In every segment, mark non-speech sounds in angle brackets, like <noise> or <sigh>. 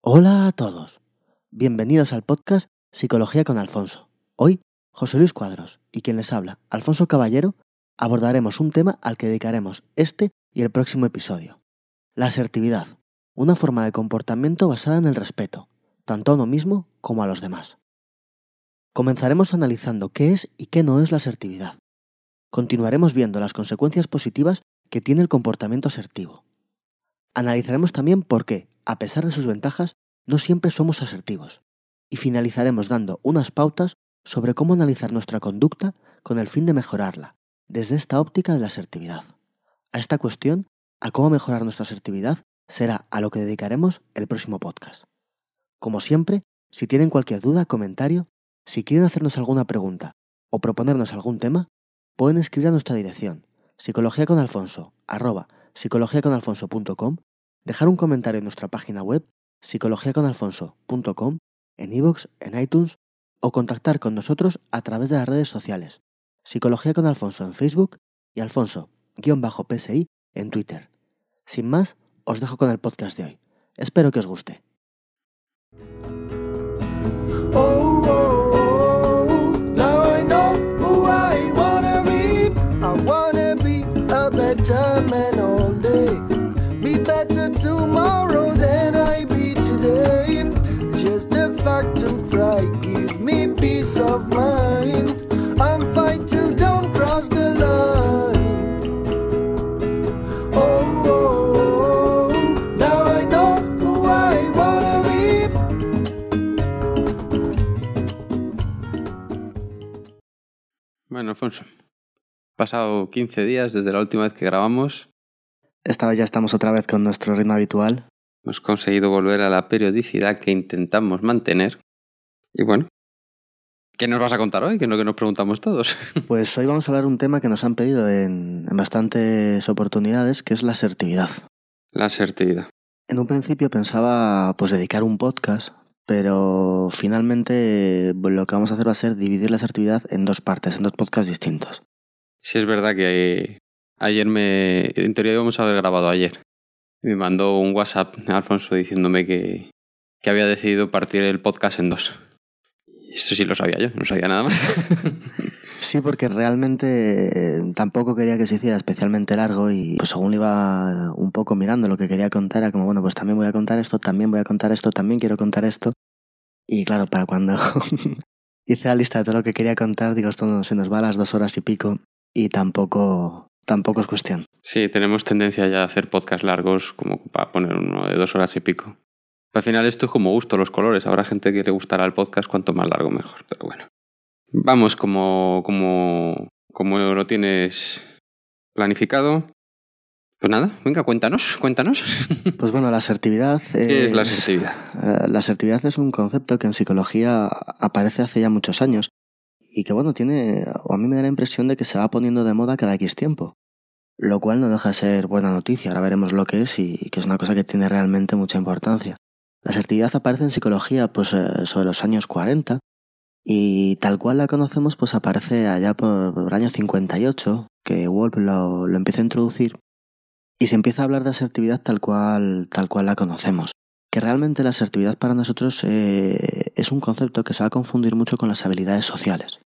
Hola a todos. Bienvenidos al podcast Psicología con Alfonso. Hoy, José Luis Cuadros y quien les habla, Alfonso Caballero, abordaremos un tema al que dedicaremos este y el próximo episodio. La asertividad, una forma de comportamiento basada en el respeto, tanto a uno mismo como a los demás. Comenzaremos analizando qué es y qué no es la asertividad. Continuaremos viendo las consecuencias positivas que tiene el comportamiento asertivo. Analizaremos también por qué, a pesar de sus ventajas, no siempre somos asertivos. Y finalizaremos dando unas pautas sobre cómo analizar nuestra conducta con el fin de mejorarla, desde esta óptica de la asertividad. A esta cuestión, a cómo mejorar nuestra asertividad, será a lo que dedicaremos el próximo podcast. Como siempre, si tienen cualquier duda, comentario, si quieren hacernos alguna pregunta o proponernos algún tema, pueden escribir a nuestra dirección psicologiaconalfonso.com dejar un comentario en nuestra página web psicologiaconalfonso.com, en iVoox, en iTunes o contactar con nosotros a través de las redes sociales Psicología con Alfonso en Facebook y Alfonso-PSI en Twitter. Sin más, os dejo con el podcast de hoy. Espero que os guste. Oh, Bueno, Alfonso, pasado 15 días desde la última vez que grabamos. Esta vez ya estamos otra vez con nuestro ritmo habitual. Hemos conseguido volver a la periodicidad que intentamos mantener. Y bueno, ¿qué nos vas a contar hoy? Que es lo que nos preguntamos todos. <laughs> Pues hoy vamos a hablar de un tema que nos han pedido en, en bastantes oportunidades, que es la asertividad. la asertividad. En un principio pensaba pues dedicar un podcast, pero finalmente pues, lo que vamos a hacer va a ser dividir la asertividad en dos partes, en dos podcasts distintos. Sí es verdad que ayer me... En teoría íbamos a haber grabado ayer. Me mandó un WhatsApp Alfonso diciéndome que, que había decidido partir el podcast en dos. Eso sí lo sabía yo, no sabía nada más. <laughs> Sí, porque realmente eh, tampoco quería que se hiciera especialmente largo y pues según iba un poco mirando lo que quería contar, era como, bueno, pues también voy a contar esto, también voy a contar esto, también quiero contar esto. Y claro, para cuando <laughs> hice la lista de todo lo que quería contar, digo, esto se nos va a las dos horas y pico y tampoco, tampoco es cuestión. Sí, tenemos tendencia ya a hacer podcasts largos, como para poner uno de dos horas y pico. Al final esto es como gusto, los colores. Habrá gente que le gustará el podcast cuanto más largo mejor, pero bueno. Vamos como, como, como lo tienes planificado. Pues nada, venga, cuéntanos, cuéntanos. <laughs> Pues bueno, la asertividad ¿Qué es la asertividad? Eh, La asertividad es un concepto que en psicología aparece hace ya muchos años y que bueno, tiene, o a mí me da la impresión de que se va poniendo de moda cada X tiempo, lo cual no deja de ser buena noticia, ahora veremos lo que es y que es una cosa que tiene realmente mucha importancia. La asertividad aparece en psicología pues eh, sobre los años 40 y tal cual la conocemos pues aparece allá por, por el año 58 que Wolf lo, lo empieza a introducir y se empieza a hablar de asertividad tal cual, tal cual la conocemos. Que realmente la asertividad para nosotros eh, es un concepto que se va a confundir mucho con las habilidades sociales.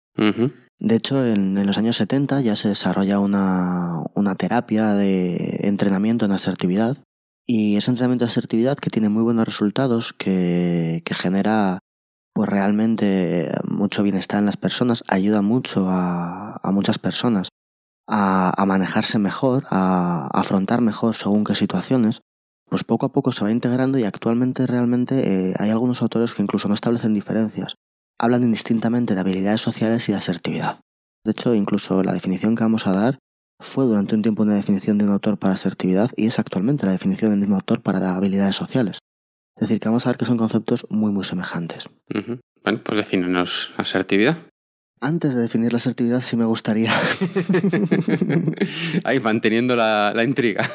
De hecho, en, en los años 70 ya se desarrolla una, una terapia de entrenamiento en asertividad. Y ese entrenamiento de asertividad que tiene muy buenos resultados, que, que genera pues realmente mucho bienestar en las personas, ayuda mucho a, muchas personas a, a manejarse mejor, a, a afrontar mejor según qué situaciones, pues poco a poco se va integrando y actualmente realmente eh, hay algunos autores que incluso no establecen diferencias. Hablan indistintamente de habilidades sociales y de asertividad. De hecho, incluso la definición que vamos a dar fue durante un tiempo una definición de un autor para asertividad y es actualmente la definición del mismo autor para habilidades sociales. Es decir, que vamos a ver que son conceptos muy muy semejantes. Bueno, pues defínenos asertividad. Antes de definir la asertividad sí me gustaría, <laughs> Ahí manteniendo la, la intriga.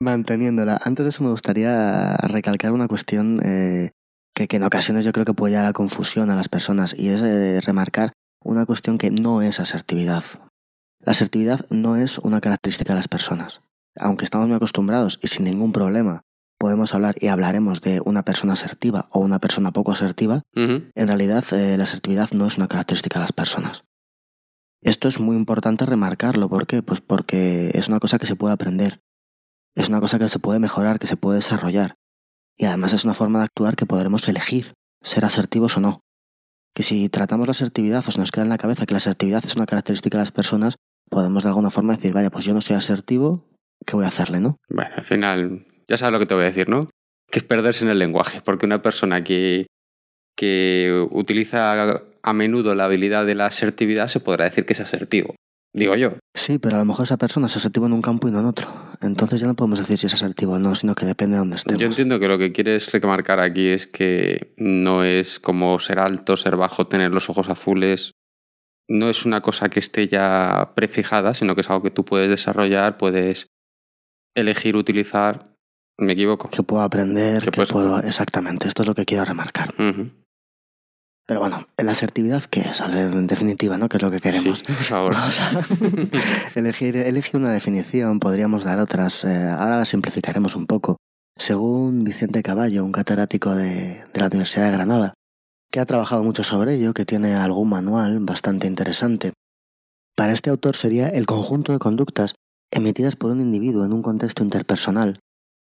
manteniéndola, antes de eso me gustaría recalcar una cuestión eh, que, que en ocasiones yo creo que puede llevar a confusión a las personas y es eh, remarcar una cuestión que no es asertividad. La asertividad no es una característica de las personas. Aunque estamos muy acostumbrados y sin ningún problema podemos hablar y hablaremos de una persona asertiva o una persona poco asertiva, en realidad eh, la asertividad no es una característica de las personas. Esto es muy importante remarcarlo. ¿Por qué? Pues porque es una cosa que se puede aprender. Es una cosa que se puede mejorar, que se puede desarrollar. Y además es una forma de actuar que podremos elegir, ser asertivos o no. Que si tratamos la asertividad o se nos queda en la cabeza que la asertividad es una característica de las personas, podemos de alguna forma decir, vaya, pues yo no soy asertivo, ¿qué voy a hacerle, no? Bueno, al final, ya sabes lo que te voy a decir, ¿no? Que es perderse en el lenguaje, porque una persona que, que utiliza a menudo la habilidad de la asertividad se podrá decir que es asertivo. Digo yo. Sí, pero a lo mejor esa persona es asertivo en un campo y no en otro. Entonces ya no podemos decir si es asertivo o no, sino que depende de dónde estemos. Yo entiendo que lo que quieres remarcar aquí es que no es como ser alto, ser bajo, tener los ojos azules. No es una cosa que esté ya prefijada, sino que es algo que tú puedes desarrollar, puedes elegir utilizar. ¿Me equivoco? Que puedo aprender, Que que, puedo... Exactamente, esto es lo que quiero remarcar. Pero bueno, la asertividad, ¿qué es? En definitiva, ¿no? ¿Qué es lo que queremos? Sí, por favor. Vamos a <laughs> elegir, elegir una definición, podríamos dar otras. eh, ahora la simplificaremos un poco. Según Vicente Caballo, un catedrático de, de la Universidad de Granada, que ha trabajado mucho sobre ello, que tiene algún manual bastante interesante. Para este autor sería el conjunto de conductas emitidas por un individuo en un contexto interpersonal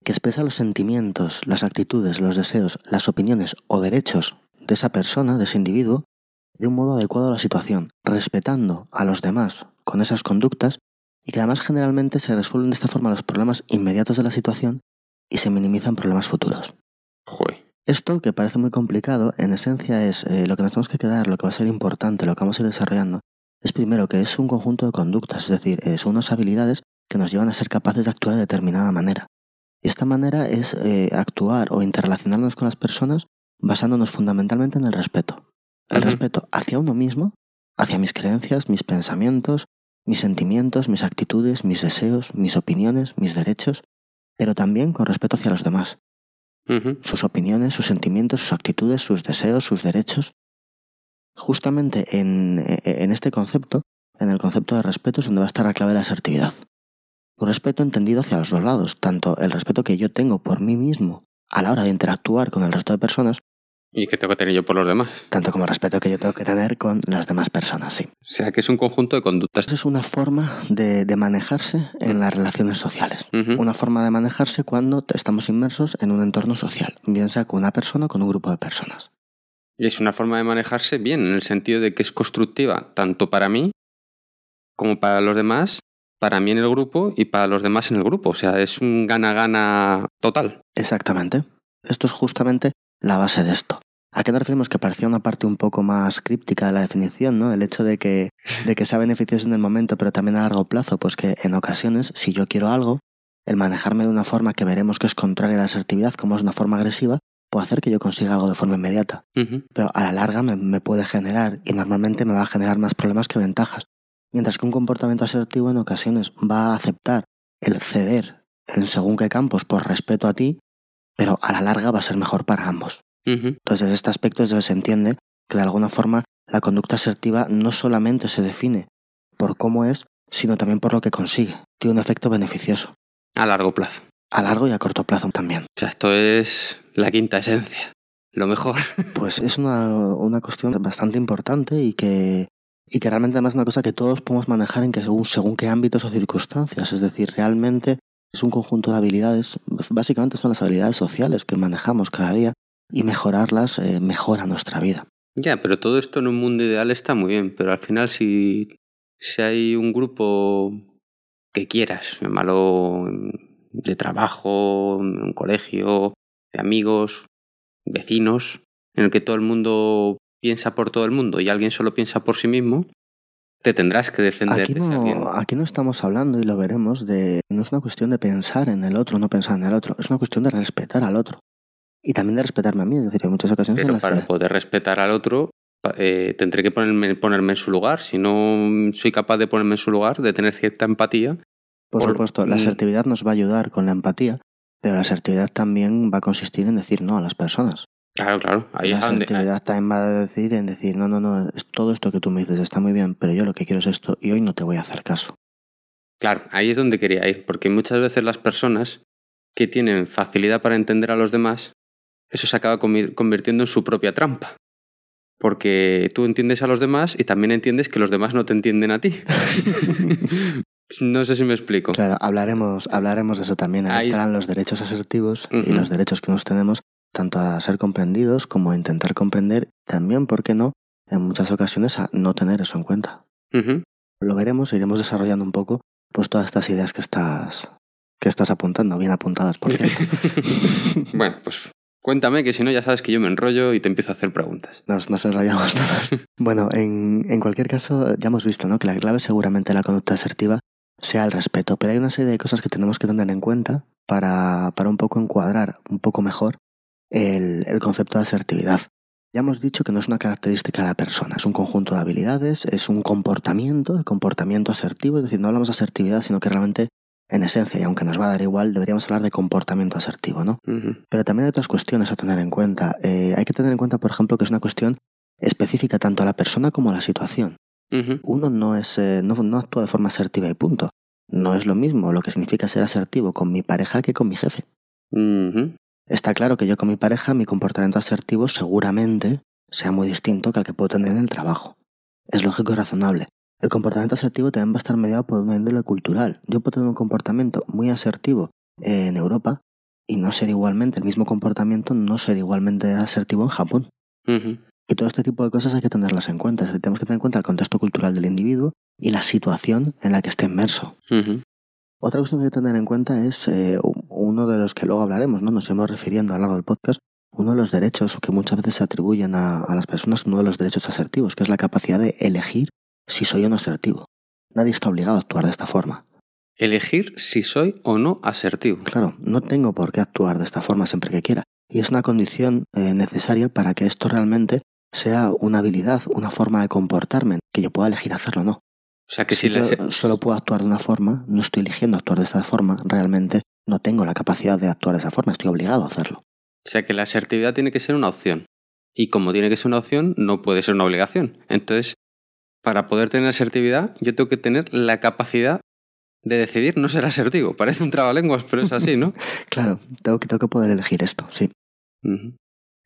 que expresa los sentimientos, las actitudes, los deseos, las opiniones o derechos de esa persona, de ese individuo, de un modo adecuado a la situación, respetando a los demás con esas conductas y que además generalmente se resuelven de esta forma los problemas inmediatos de la situación y se minimizan problemas futuros. Joder. Esto, que parece muy complicado, en esencia es eh, lo que nos tenemos que quedar, lo que va a ser importante, lo que vamos a ir desarrollando, es primero que es un conjunto de conductas, es decir, eh, son unas habilidades que nos llevan a ser capaces de actuar de determinada manera. Y esta manera es eh, actuar o interrelacionarnos con las personas basándonos fundamentalmente en el respeto. El respeto hacia uno mismo, hacia mis creencias, mis pensamientos, mis sentimientos, mis actitudes, mis deseos, mis opiniones, mis derechos, pero también con respeto hacia los demás sus opiniones, sus sentimientos, sus actitudes, sus deseos, sus derechos. Justamente en, eh, en este concepto, en el concepto de respeto, es donde va a estar la clave de la asertividad. Un respeto entendido hacia los dos lados, tanto el respeto que yo tengo por mí mismo a la hora de interactuar con el resto de personas, ¿Y qué tengo que tener yo por los demás? tanto como el respeto que yo tengo que tener con las demás personas, sí. O sea, que es un conjunto de conductas. Es una forma de, de manejarse en las relaciones sociales. Una forma de manejarse cuando estamos inmersos en un entorno social, bien sea con una persona o con un grupo de personas. Y es una forma de manejarse bien, en el sentido de que es constructiva, tanto para mí como para los demás, para mí en el grupo y para los demás en el grupo. O sea, es un gana-gana total. Exactamente. Esto es justamente la base de esto. ¿A qué nos referimos? Que parecía una parte un poco más críptica de la definición, ¿no? El hecho de que, de que sea beneficioso en el momento, pero también a largo plazo, pues que en ocasiones, si yo quiero algo, el manejarme de una forma que veremos que es contraria a la asertividad, como es una forma agresiva, puede hacer que yo consiga algo de forma inmediata. Pero a la larga me, me puede generar, y normalmente me va a generar más problemas que ventajas. Mientras que un comportamiento asertivo en ocasiones va a aceptar el ceder en según qué campos por respeto a ti, pero a la larga va a ser mejor para ambos. Ujú. Entonces, desde este aspecto es donde se entiende que de alguna forma la conducta asertiva no solamente se define por cómo es, sino también por lo que consigue. Tiene un efecto beneficioso, A largo plazo. a largo y a corto plazo también. O sea, esto es la quinta esencia. Lo mejor. Pues es una, una cuestión bastante importante y que, y que realmente además es una cosa que todos podemos manejar en que según, según qué ámbitos o circunstancias. Es decir, realmente es un conjunto de habilidades, básicamente son las habilidades sociales que manejamos cada día y mejorarlas eh, mejora nuestra vida. Ya, pero todo esto en un mundo ideal está muy bien, pero al final si, si hay un grupo que quieras, malo de trabajo, un colegio, de amigos, vecinos, en el que todo el mundo piensa por todo el mundo y alguien solo piensa por sí mismo, te tendrás que defender Aquí no, aquí no estamos hablando, y lo veremos, de no es una cuestión de pensar en el otro, no pensar en el otro, es una cuestión de respetar al otro. Y también de respetarme a mí, es decir, hay muchas ocasiones en Pero las para que... poder respetar al otro, eh, tendré que ponerme, ponerme en su lugar. Si no soy capaz de ponerme en su lugar, de tener cierta empatía, Por por- supuesto, la mm. asertividad nos va a ayudar con la empatía, pero la asertividad también va a consistir en decir no a las personas. Claro, claro. Ahí la es donde. va a decir en decir no, no, no, es todo esto que tú me dices está muy bien, pero yo lo que quiero es esto y hoy no te voy a hacer caso. Claro, ahí es donde quería ir. Porque muchas veces las personas que tienen facilidad para entender a los demás, eso se acaba convi- convirtiendo en su propia trampa. Porque tú entiendes a los demás y también entiendes que los demás no te entienden a ti. <laughs> no sé si me explico. Claro, hablaremos, hablaremos de eso también. Ahí estarán los derechos asertivos y los derechos que nos tenemos, tanto a ser comprendidos como a intentar comprender, también, ¿por qué no?, en muchas ocasiones a no tener eso en cuenta. Lo veremos, iremos desarrollando un poco pues todas estas ideas que estás, que estás apuntando, bien apuntadas, por cierto. <laughs> bueno, pues cuéntame que si no ya sabes que yo me enrollo y te empiezo a hacer preguntas. Nos, nos enrollamos todos. <laughs> Bueno, en, en cualquier caso, ya hemos visto ¿no? que la clave seguramente de la conducta asertiva sea el respeto, pero hay una serie de cosas que tenemos que tener en cuenta para, para un poco encuadrar un poco mejor el, el concepto de asertividad. Ya hemos dicho que no es una característica de la persona, es un conjunto de habilidades, es un comportamiento, el comportamiento asertivo, es decir, no hablamos de asertividad, sino que realmente, en esencia, y aunque nos va a dar igual, deberíamos hablar de comportamiento asertivo, ¿no? Pero también hay otras cuestiones a tener en cuenta. Eh, hay que tener en cuenta, por ejemplo, que es una cuestión específica tanto a la persona como a la situación. Uno no, es, eh, no, no actúa de forma asertiva y punto. No es lo mismo lo que significa ser asertivo con mi pareja que con mi jefe. Está claro que yo con mi pareja mi comportamiento asertivo seguramente sea muy distinto que el que puedo tener en el trabajo. Es lógico y razonable. El comportamiento asertivo también va a estar mediado por una índole cultural. Yo puedo tener un comportamiento muy asertivo en Europa y no ser igualmente, el mismo comportamiento no ser igualmente asertivo en Japón. Y todo este tipo de cosas hay que tenerlas en cuenta. Decir, tenemos que tener en cuenta el contexto cultural del individuo y la situación en la que esté inmerso. Otra cuestión que hay que tener en cuenta es eh, uno de los que luego hablaremos, ¿no? Nos iremos refiriendo a lo largo del podcast, uno de los derechos que muchas veces se atribuyen a, a las personas, uno de los derechos asertivos, que es la capacidad de elegir si soy o no asertivo. Nadie está obligado a actuar de esta forma. Elegir si soy o no asertivo. Claro, no tengo por qué actuar de esta forma siempre que quiera. Y es una condición eh, necesaria para que esto realmente sea una habilidad, una forma de comportarme, que yo pueda elegir hacerlo o no. O sea que si, Si la- yo solo puedo actuar de una forma, no estoy eligiendo actuar de esta forma, realmente no tengo la capacidad de actuar de esa forma, estoy obligado a hacerlo. o sea que la asertividad tiene que ser una opción. Y como tiene que ser una opción, no puede ser una obligación. Entonces, para poder tener asertividad, yo tengo que tener la capacidad de decidir no ser asertivo. Parece un trabalenguas, pero es así, ¿no? <laughs> Claro, tengo que, tengo que poder elegir esto, sí.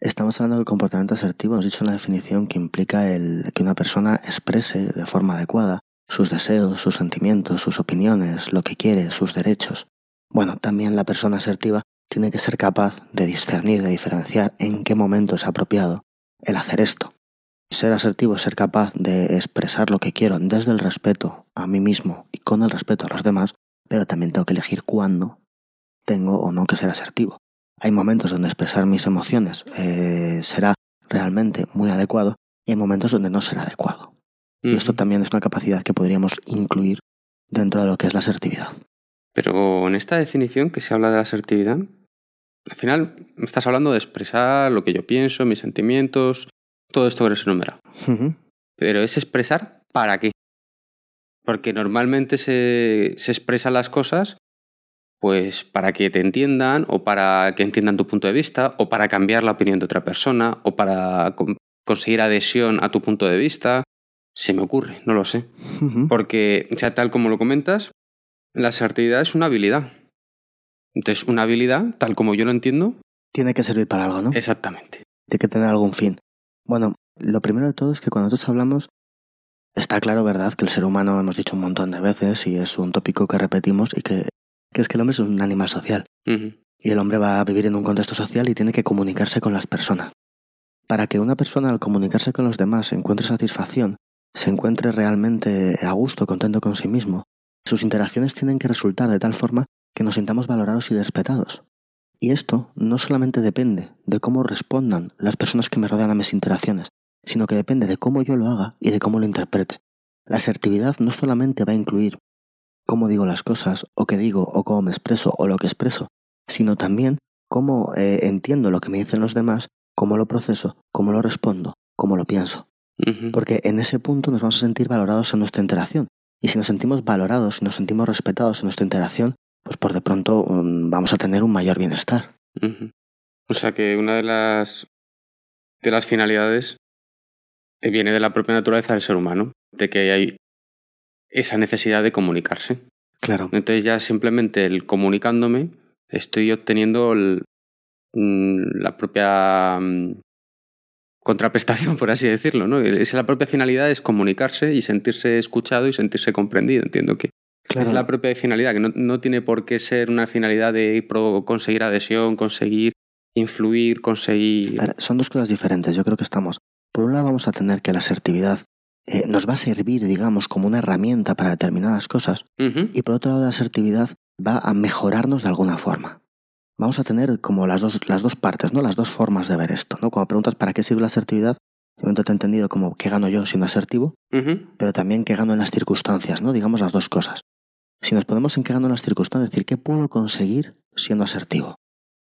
Estamos hablando del comportamiento asertivo, hemos dicho en la definición que implica el que una persona exprese de forma adecuada sus deseos, sus sentimientos, sus opiniones, lo que quiere, sus derechos. Bueno, también la persona asertiva tiene que ser capaz de discernir, de diferenciar en qué momento es apropiado el hacer esto. Ser asertivo es ser capaz de expresar lo que quiero desde el respeto a mí mismo y con el respeto a los demás, pero también tengo que elegir cuándo tengo o no que ser asertivo. Hay momentos donde expresar mis emociones eh, será realmente muy adecuado y hay momentos donde no será adecuado. Y esto también es una capacidad que podríamos incluir dentro de lo que es la asertividad. Pero en esta definición que se habla de la asertividad, al final estás hablando de expresar lo que yo pienso, mis sentimientos, todo esto que se enumera. Pero es expresar para qué. Porque normalmente se, se expresan las cosas pues para que te entiendan o para que entiendan tu punto de vista o para cambiar la opinión de otra persona o para con- conseguir adhesión a tu punto de vista. Se me ocurre, no lo sé. Porque, o sea, tal como lo comentas, la asertividad es una habilidad. Entonces, una habilidad, tal como yo lo entiendo, Tiene que servir para algo, ¿no? exactamente. Tiene que tener algún fin. Bueno, lo primero de todo es que cuando nosotros hablamos, está claro, ¿verdad?, que el ser humano, hemos dicho un montón de veces, y es un tópico que repetimos, y que, que es que el hombre es un animal social. Y el hombre va a vivir en un contexto social y tiene que comunicarse con las personas. Para que una persona al comunicarse con los demás encuentre satisfacción, se encuentre realmente a gusto, contento con sí mismo, sus interacciones tienen que resultar de tal forma que nos sintamos valorados y respetados. Y esto no solamente depende de cómo respondan las personas que me rodean a mis interacciones, sino que depende de cómo yo lo haga y de cómo lo interprete. La asertividad no solamente va a incluir cómo digo las cosas, o qué digo, o cómo me expreso, o lo que expreso, sino también cómo eh, entiendo lo que me dicen los demás, cómo lo proceso, cómo lo respondo, cómo lo pienso. Porque en ese punto nos vamos a sentir valorados en nuestra interacción. Y si nos sentimos valorados y nos sentimos respetados en nuestra interacción, pues por de pronto mm, vamos a tener un mayor bienestar. O sea que una de las de las finalidades eh, viene de la propia naturaleza del ser humano, de que hay esa necesidad de comunicarse. Claro. Entonces ya simplemente el comunicándome estoy obteniendo el- mm, la propia mm, contraprestación, <laughs> por así decirlo, ¿no? Es la propia finalidad es comunicarse y sentirse escuchado y sentirse comprendido. Entiendo que es la propia finalidad, que no, no tiene por qué ser una finalidad de conseguir adhesión, conseguir influir, conseguir... Claro, Son dos cosas diferentes. Yo creo que estamos. Por un lado, vamos a tener que la asertividad eh, nos va a servir, digamos, como una herramienta para determinadas cosas. Y por otro lado, la asertividad va a mejorarnos de alguna forma. Vamos a tener como las dos, las dos partes, ¿no? Las dos formas de ver esto, ¿no? Cuando preguntas para qué sirve la asertividad, de momento te he entendido como qué gano yo siendo asertivo, pero también qué gano en las circunstancias, ¿no? Digamos las dos cosas. Si nos ponemos en qué gano en las circunstancias, es decir, ¿qué puedo conseguir siendo asertivo?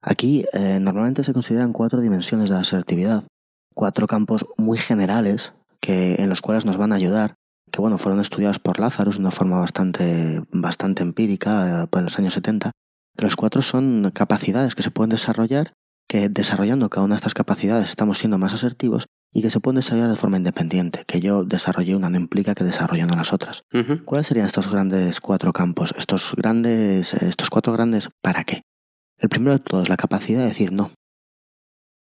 Aquí eh, normalmente se consideran cuatro dimensiones de la asertividad, cuatro campos muy generales que, en los cuales nos van a ayudar, que bueno, fueron estudiados por Lazarus de una forma bastante, bastante empírica eh, en los años 70, que los cuatro son capacidades que se pueden desarrollar, que desarrollando cada una de estas capacidades estamos siendo más asertivos y que se pueden desarrollar de forma independiente, que yo desarrolle una no implica que desarrolle una las otras. ¿Cuáles serían estos grandes cuatro campos? Estos grandes, eh, estos cuatro grandes, ¿para qué? El primero de todos, la capacidad de decir no.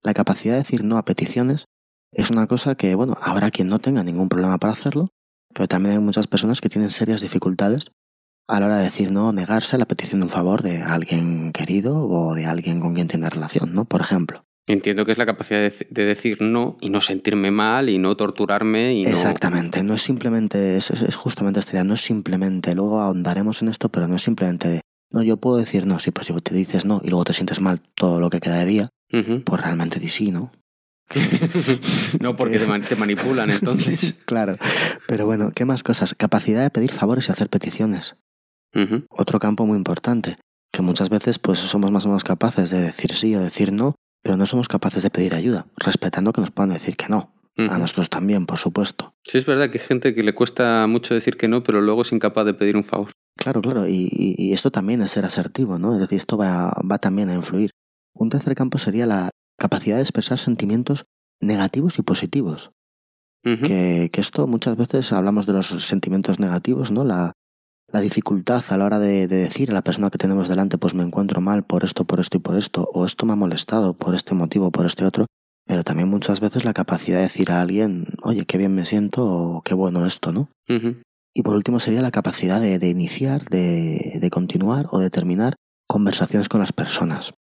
La capacidad de decir no a peticiones es una cosa que, bueno, habrá quien no tenga ningún problema para hacerlo, pero también hay muchas personas que tienen serias dificultades a la hora de decir no o negarse a la petición de un favor de alguien querido o de alguien con quien tiene relación, ¿no? Por ejemplo. Entiendo que es la capacidad de, de decir no y no sentirme mal y no torturarme y. Exactamente, no es simplemente, es, es- justamente esta idea, no es simplemente, luego ahondaremos en esto, pero no es simplemente de, no, yo puedo decir no, sí, pero si te dices no y luego te sientes mal todo lo que queda de día, pues realmente di sí, ¿no? <laughs> no, porque te, man- te manipulan entonces. <laughs> claro, pero bueno, ¿qué más cosas? Capacidad de pedir favores y hacer peticiones. Otro campo muy importante, que muchas veces pues somos más o menos capaces de decir sí o decir no, pero no somos capaces de pedir ayuda, respetando que nos puedan decir que no. A nosotros también, por supuesto. Sí, es verdad que hay gente que le cuesta mucho decir que no, pero luego es incapaz de pedir un favor. Claro, claro, y, y- y esto también es ser asertivo, ¿no? Es decir, esto va, va también a influir. Un tercer campo sería la capacidad de expresar sentimientos negativos y positivos. Que, que esto muchas veces hablamos de los sentimientos negativos, ¿no? La, la dificultad a la hora de, de decir a la persona que tenemos delante, pues me encuentro mal por esto, por esto y por esto, o esto me ha molestado por este motivo, por este otro, pero también muchas veces la capacidad de decir a alguien, oye, qué bien me siento, o qué bueno esto, ¿no? Y por último sería la capacidad de, de iniciar, de, de continuar o de terminar conversaciones con las personas.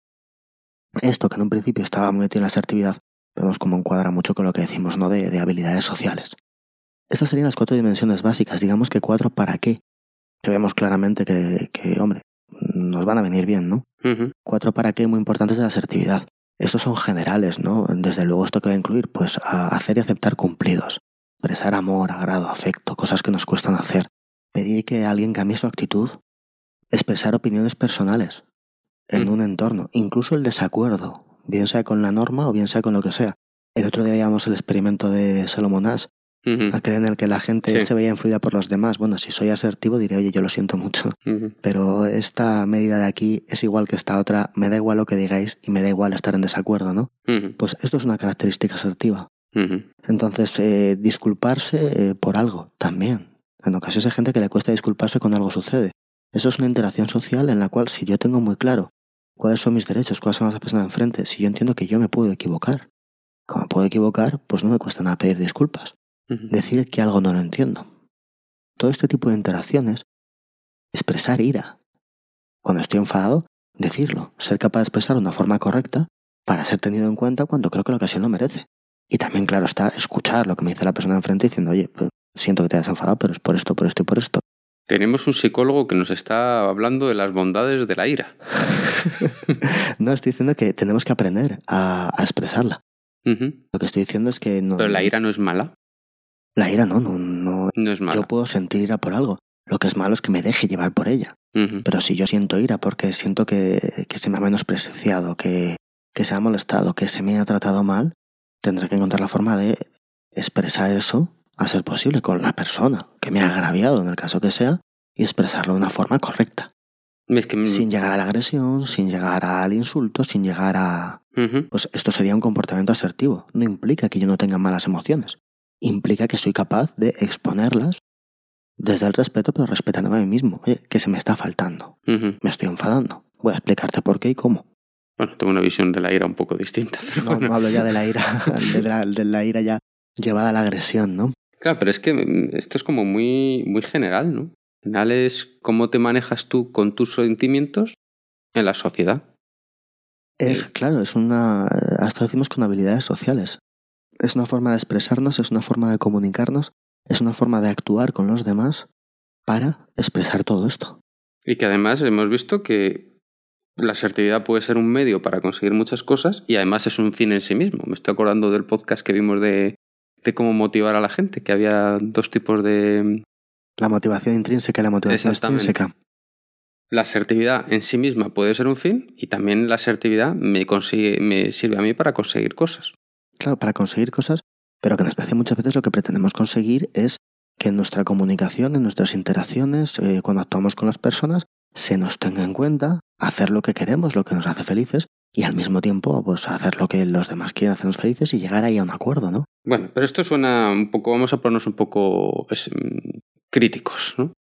Esto que en un principio estaba muy metido en la asertividad, vemos cómo encuadra mucho con lo que decimos, ¿no? De, de habilidades sociales. Estas serían las cuatro dimensiones básicas, digamos que cuatro para qué, que vemos claramente que, que, hombre, nos van a venir bien, ¿no? Cuatro para qué muy importantes de la asertividad. Estos son generales, ¿no? Desde luego esto que va a incluir, pues a hacer y aceptar cumplidos, expresar amor, agrado, afecto, cosas que nos cuestan hacer, pedir que alguien cambie su actitud, expresar opiniones personales en un entorno, incluso el desacuerdo, bien sea con la norma o bien sea con lo que sea. El otro día veíamos el experimento de Salomon Ash, ujú, aquel en el que la gente Sí. se veía influida por los demás. Bueno, si soy asertivo diré, oye, yo lo siento mucho pero esta medida de aquí es igual que esta otra, me da igual lo que digáis y me da igual estar en desacuerdo, ¿no? Pues esto es una característica asertiva. Entonces, eh, disculparse eh, por algo también. En ocasiones hay gente que le cuesta disculparse cuando algo sucede. Eso es una interacción social en la cual si yo tengo muy claro cuáles son mis derechos, cuáles son las personas enfrente, si yo entiendo que yo me puedo equivocar, como me puedo equivocar, pues no me cuesta nada pedir disculpas. Decir que algo no lo entiendo. Todo este tipo de interacciones, expresar ira. Cuando estoy enfadado, decirlo, ser capaz de expresar de una forma correcta para ser tenido en cuenta cuando creo que la ocasión lo merece. Y también, claro, está escuchar lo que me dice la persona enfrente diciendo, oye, pues, siento que te hayas enfadado, pero es por esto, por esto y por esto. Tenemos un psicólogo que nos está hablando de las bondades de la ira. <laughs> no, estoy diciendo que tenemos que aprender a, a expresarla. Lo que estoy diciendo es que no. Pero la ira no es mala. La ira no, no, no. No es mala. Yo puedo sentir ira por algo. Lo que es malo es que me deje llevar por ella. Pero si yo siento ira porque siento que, que se me ha menospreciado, que, que se ha molestado, que se me ha tratado mal, tendré que encontrar la forma de expresar eso a ser posible con la persona que me ha agraviado, en el caso que sea, y expresarlo de una forma correcta. Es que... Sin llegar a la agresión, sin llegar al insulto, sin llegar a... Pues esto sería un comportamiento asertivo. No implica que yo no tenga malas emociones. Implica que soy capaz de exponerlas desde el respeto, pero respetándome a mí mismo. Oye, que se me está faltando. Me estoy enfadando. Voy a explicarte por qué y cómo. Bueno, tengo una visión de la ira un poco distinta. Pero No, bueno. no hablo ya de la ira, <laughs> <laughs> de la, de la ira ya llevada a la agresión, ¿no? Claro, pero es que esto es como muy, muy general, ¿no? Al final es cómo te manejas tú con tus sentimientos en la sociedad. Es, Sí. claro, es una, hasta decimos con habilidades sociales. Es una forma de expresarnos, es una forma de comunicarnos, es una forma de actuar con los demás para expresar todo esto. Y que además hemos visto que la asertividad puede ser un medio para conseguir muchas cosas y además es un fin en sí mismo. Me estoy acordando del podcast que vimos de, de cómo motivar a la gente, que había dos tipos de... La motivación intrínseca y la motivación extrínseca. La asertividad en sí misma puede ser un fin y también la asertividad me, consigue, me sirve a mí para conseguir cosas. Claro, para conseguir cosas, pero que nos parece muchas veces lo que pretendemos conseguir es que en nuestra comunicación, en nuestras interacciones, eh, cuando actuamos con las personas, se nos tenga en cuenta hacer lo que queremos, lo que nos hace felices, y al mismo tiempo, pues hacer lo que los demás quieren hacernos felices y llegar ahí a un acuerdo, ¿no? Bueno, pero esto suena un poco, vamos a ponernos un poco mm, críticos, ¿no?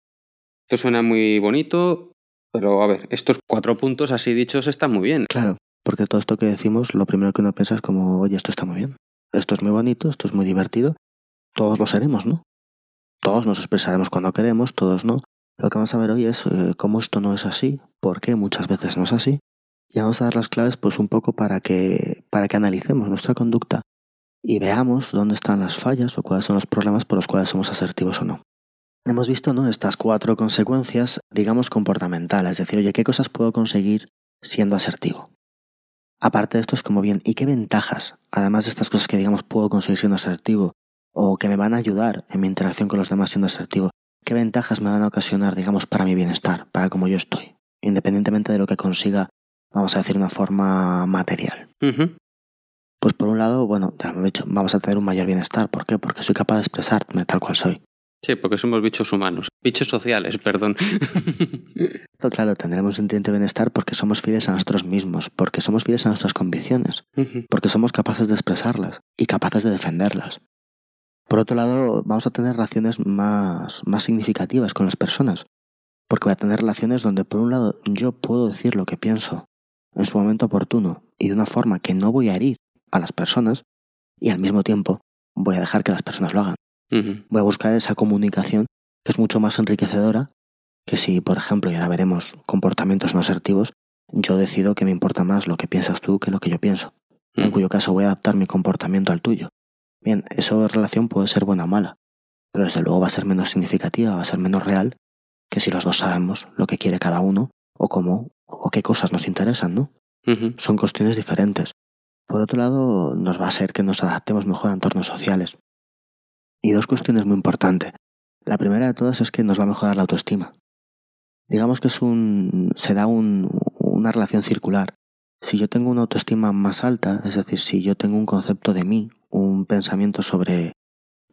Esto suena muy bonito, pero a ver, estos cuatro puntos así dichos están muy bien. Claro, porque todo esto que decimos, lo primero que uno piensa es como, oye, esto está muy bien, esto es muy bonito, esto es muy divertido, todos lo seremos, ¿no? Todos nos expresaremos cuando queremos, todos no. Lo que vamos a ver hoy es eh, cómo esto no es así, por qué muchas veces no es así, y vamos a dar las claves pues un poco para que, para que analicemos nuestra conducta y veamos dónde están las fallas o cuáles son los problemas por los cuales somos asertivos o no. Hemos visto ¿no? estas cuatro consecuencias, digamos, comportamentales, es decir, oye, ¿qué cosas puedo conseguir siendo asertivo? Aparte de esto es como bien, ¿y qué ventajas, además de estas cosas que digamos puedo conseguir siendo asertivo o que me van a ayudar en mi interacción con los demás siendo asertivo, qué ventajas me van a ocasionar, digamos, para mi bienestar, para cómo yo estoy, independientemente de lo que consiga, vamos a decir, una forma material? Pues por un lado, bueno, ya lo he dicho, vamos a tener un mayor bienestar. ¿Por qué? Porque soy capaz de expresarme tal cual soy. Sí, porque somos bichos humanos. Bichos sociales, perdón. <laughs> Claro, tendremos un sentimiento de bienestar porque somos fieles a nosotros mismos, porque somos fieles a nuestras convicciones, porque somos capaces de expresarlas y capaces de defenderlas. Por otro lado, vamos a tener relaciones más, más significativas con las personas, porque voy a tener relaciones donde, por un lado, yo puedo decir lo que pienso en su momento oportuno y de una forma que no voy a herir a las personas, y al mismo tiempo voy a dejar que las personas lo hagan. Voy a buscar esa comunicación que es mucho más enriquecedora que si, por ejemplo, y ahora veremos comportamientos no asertivos, yo decido que me importa más lo que piensas tú que lo que yo pienso, en cuyo caso voy a adaptar mi comportamiento al tuyo. Bien, eso de relación puede ser buena o mala, pero desde luego va a ser menos significativa, va a ser menos real que si los dos sabemos lo que quiere cada uno o cómo o qué cosas nos interesan, ¿no? Son cuestiones diferentes. Por otro lado, nos va a hacer que nos adaptemos mejor a entornos sociales. Y dos cuestiones muy importantes. La primera de todas es que nos va a mejorar la autoestima. Digamos que es un, se da un- una relación circular. Si yo tengo una autoestima más alta, es decir, si yo tengo un concepto de mí, un pensamiento sobre,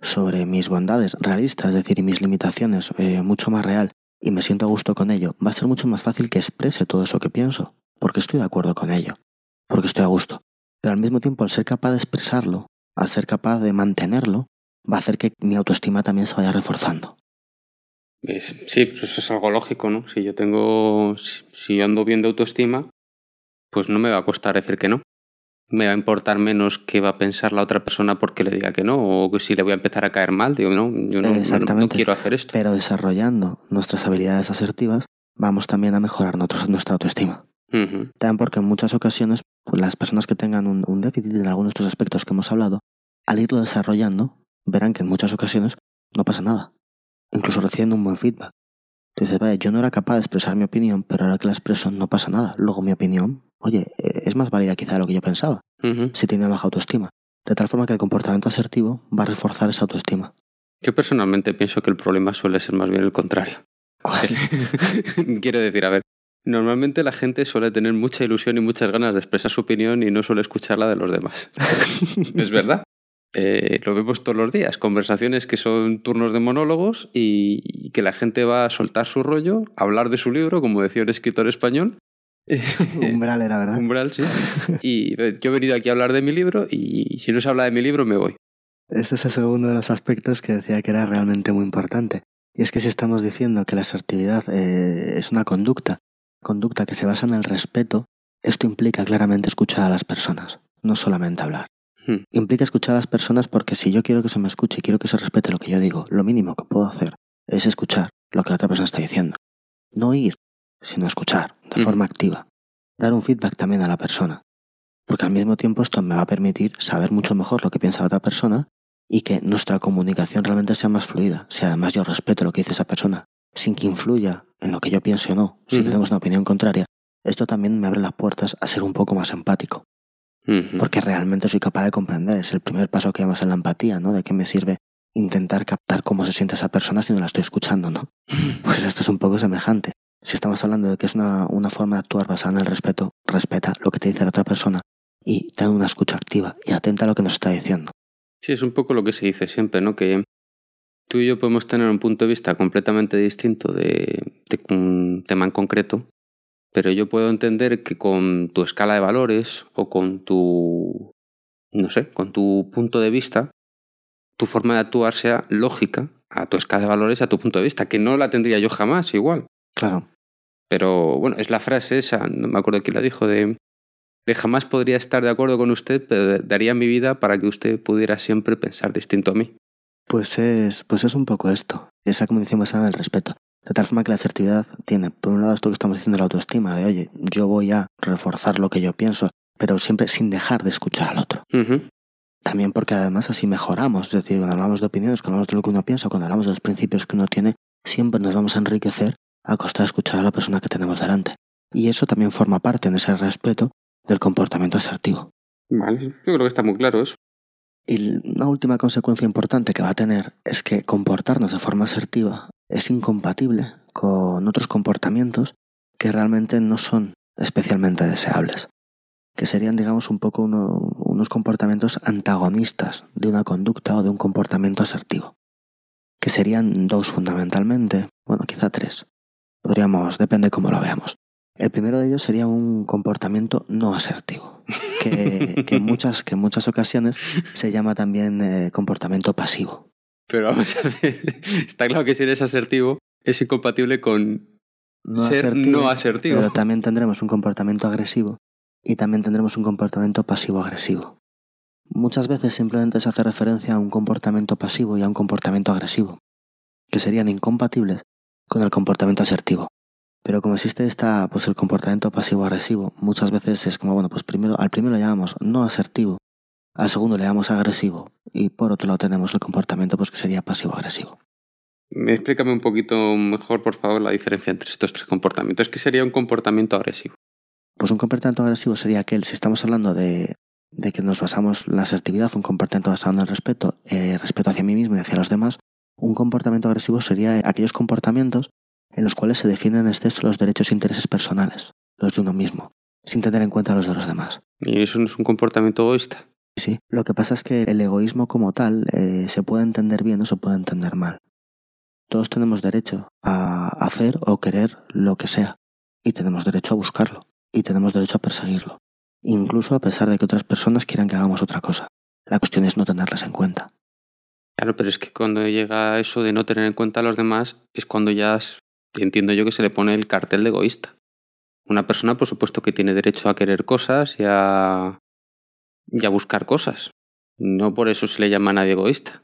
sobre mis bondades realistas, es decir, y mis limitaciones eh, mucho más real, y me siento a gusto con ello, va a ser mucho más fácil que exprese todo eso que pienso, porque estoy de acuerdo con ello, porque estoy a gusto. Pero al mismo tiempo, al ser capaz de expresarlo, al ser capaz de mantenerlo, va a hacer que mi autoestima también se vaya reforzando. Sí, pues eso es algo lógico, ¿no? Si yo tengo, si, yo ando bien de autoestima, pues no me va a costar decir que no. Me va a importar menos qué va a pensar la otra persona porque le diga que no, o si le voy a empezar a caer mal, digo, no, yo no, no- no, Exactamente. quiero hacer esto. Pero desarrollando nuestras habilidades asertivas, vamos también a mejorar nosotros- nuestra autoestima. También porque en muchas ocasiones, pues las personas que tengan un, un déficit en algunos de estos aspectos que hemos hablado, al irlo desarrollando, verán que en muchas ocasiones no pasa nada. Incluso reciben un buen feedback. Tú dices, vaya, yo no era capaz de expresar mi opinión, pero ahora que la expreso no pasa nada. Luego mi opinión, oye, eh, es más válida quizá de lo que yo pensaba, si tiene baja autoestima. De tal forma que el comportamiento asertivo va a reforzar esa autoestima. Yo personalmente pienso que el problema suele ser más bien el contrario. <laughs> Quiero decir, a ver, normalmente la gente suele tener mucha ilusión y muchas ganas de expresar su opinión y no suele escuchar la de los demás. <laughs> es verdad. Eh, lo vemos todos los días, conversaciones que son turnos de monólogos y, y que la gente va a soltar su rollo, a hablar de su libro, como decía un escritor español. <laughs> Umbral era, ¿verdad? Umbral, sí. <laughs> Y yo he venido aquí a hablar de mi libro y si no se habla de mi libro me voy. Este es el segundo de los aspectos que decía que era realmente muy importante. Y es que si estamos diciendo que la asertividad eh, es una conducta conducta que se basa en el respeto, esto implica claramente escuchar a las personas, no solamente hablar. Hmm. Implica escuchar a las personas porque si yo quiero que se me escuche y quiero que se respete lo que yo digo, lo mínimo que puedo hacer es escuchar lo que la otra persona está diciendo. No oír, sino escuchar de Ujú. forma activa. Dar un feedback también a la persona. Porque al mismo tiempo esto me va a permitir saber mucho mejor lo que piensa la otra persona y que nuestra comunicación realmente sea más fluida. Si además yo respeto lo que dice esa persona, sin que influya en lo que yo piense o no, si Ujú. tenemos una opinión contraria, esto también me abre las puertas a ser un poco más empático. Porque realmente soy capaz de comprender. Es el primer paso que vemos en la empatía, ¿no? De qué me sirve intentar captar cómo se siente esa persona si no la estoy escuchando, ¿no? Pues esto es un poco semejante. Si estamos hablando de que es una, una forma de actuar basada en el respeto, respeta lo que te dice la otra persona y ten una escucha activa y atenta a lo que nos está diciendo. Sí, es un poco lo que se dice siempre, ¿no? Que tú y yo podemos tener un punto de vista completamente distinto de, de un tema en concreto, pero yo puedo entender que con tu escala de valores o con tu, no sé, con tu punto de vista, tu forma de actuar sea lógica a tu escala de valores, a tu punto de vista, que no la tendría yo jamás igual. Claro, Pero bueno, es la frase esa, no me acuerdo quién la dijo, de, de jamás podría estar de acuerdo con usted, pero daría mi vida para que usted pudiera siempre pensar distinto a mí. pues es, pues es un poco esto, esa comunicación basada en el respeto. De tal forma que la asertividad tiene, por un lado, esto que estamos diciendo de la autoestima, de oye, yo voy a reforzar lo que yo pienso, pero siempre sin dejar de escuchar al otro. También porque además así mejoramos, es decir, cuando hablamos de opiniones, cuando hablamos de lo que uno piensa, cuando hablamos de los principios que uno tiene, siempre nos vamos a enriquecer a costa de escuchar a la persona que tenemos delante. Y eso también forma parte en ese respeto del comportamiento asertivo. Vale, yo creo que está muy claro eso. Y una última consecuencia importante que va a tener es que comportarnos de forma asertiva es incompatible con otros comportamientos que realmente no son especialmente deseables, que serían, digamos, un poco uno- unos comportamientos antagonistas de una conducta o de un comportamiento asertivo, que serían dos fundamentalmente, bueno, quizá tres, podríamos, depende cómo lo veamos. El primero de ellos sería un comportamiento no asertivo, que, que en, muchas, que en muchas ocasiones se llama también eh, comportamiento pasivo. Pero vamos a ver, <laughs> está claro que si eres asertivo es incompatible con No ser no asertivo. Pero también tendremos un comportamiento agresivo y también tendremos un comportamiento pasivo-agresivo. Muchas veces simplemente se hace referencia a un comportamiento pasivo y a un comportamiento agresivo, que serían incompatibles con el comportamiento asertivo. Pero como existe esta, pues el comportamiento pasivo-agresivo, muchas veces es como, bueno, pues primero, al primero le llamamos no asertivo, al segundo le llamamos agresivo, y por otro lado tenemos el comportamiento pues que sería pasivo-agresivo. Explícame un poquito mejor, por favor, la diferencia entre estos tres comportamientos. ¿Qué sería un comportamiento agresivo? Pues un comportamiento agresivo sería aquel, si estamos hablando de, de que nos basamos en la asertividad, un comportamiento basado en el respeto, eh, respeto hacia mí mismo y hacia los demás, un comportamiento agresivo sería aquellos comportamientos en los cuales se defienden en exceso los derechos e intereses personales, los de uno mismo, sin tener en cuenta los de los demás. ¿Y eso no es un comportamiento egoísta? Sí, lo que pasa es que el egoísmo como tal eh, se puede entender bien o se puede entender mal. Todos tenemos derecho a hacer o querer lo que sea y tenemos derecho a buscarlo y tenemos derecho a perseguirlo, incluso a pesar de que otras personas quieran que hagamos otra cosa. La cuestión es no tenerlas en cuenta. Claro, pero es que cuando llega eso de no tener en cuenta a los demás, es cuando ya s- entiendo yo que se le pone el cartel de egoísta. Una persona, por supuesto, que tiene derecho a querer cosas y a, y a buscar cosas. No por eso se le llama a nadie egoísta.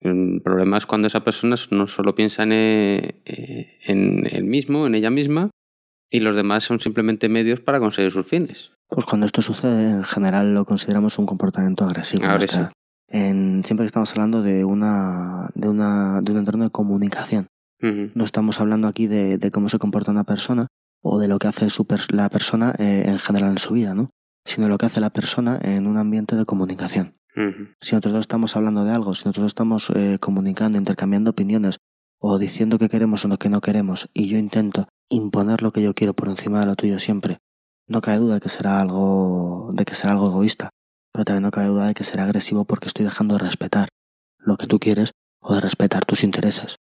El problema es cuando esa persona no solo piensa en, eh, en él mismo, en ella misma, y los demás son simplemente medios para conseguir sus fines. Pues cuando esto sucede, en general lo consideramos un comportamiento agresivo. Agresivo. En, siempre que estamos hablando de, una, de, una, de un entorno de comunicación. No estamos hablando aquí de, de cómo se comporta una persona o de lo que hace su la persona eh, en general en su vida, ¿no? Sino lo que hace la persona en un ambiente de comunicación. Si nosotros dos estamos hablando de algo, si nosotros estamos eh, comunicando, intercambiando opiniones o diciendo que queremos o lo que no queremos y yo intento imponer lo que yo quiero por encima de lo tuyo siempre, no cabe duda de que será algo de que será algo egoísta, pero también no cabe duda de que será agresivo porque estoy dejando de respetar lo que tú quieres o de respetar tus intereses,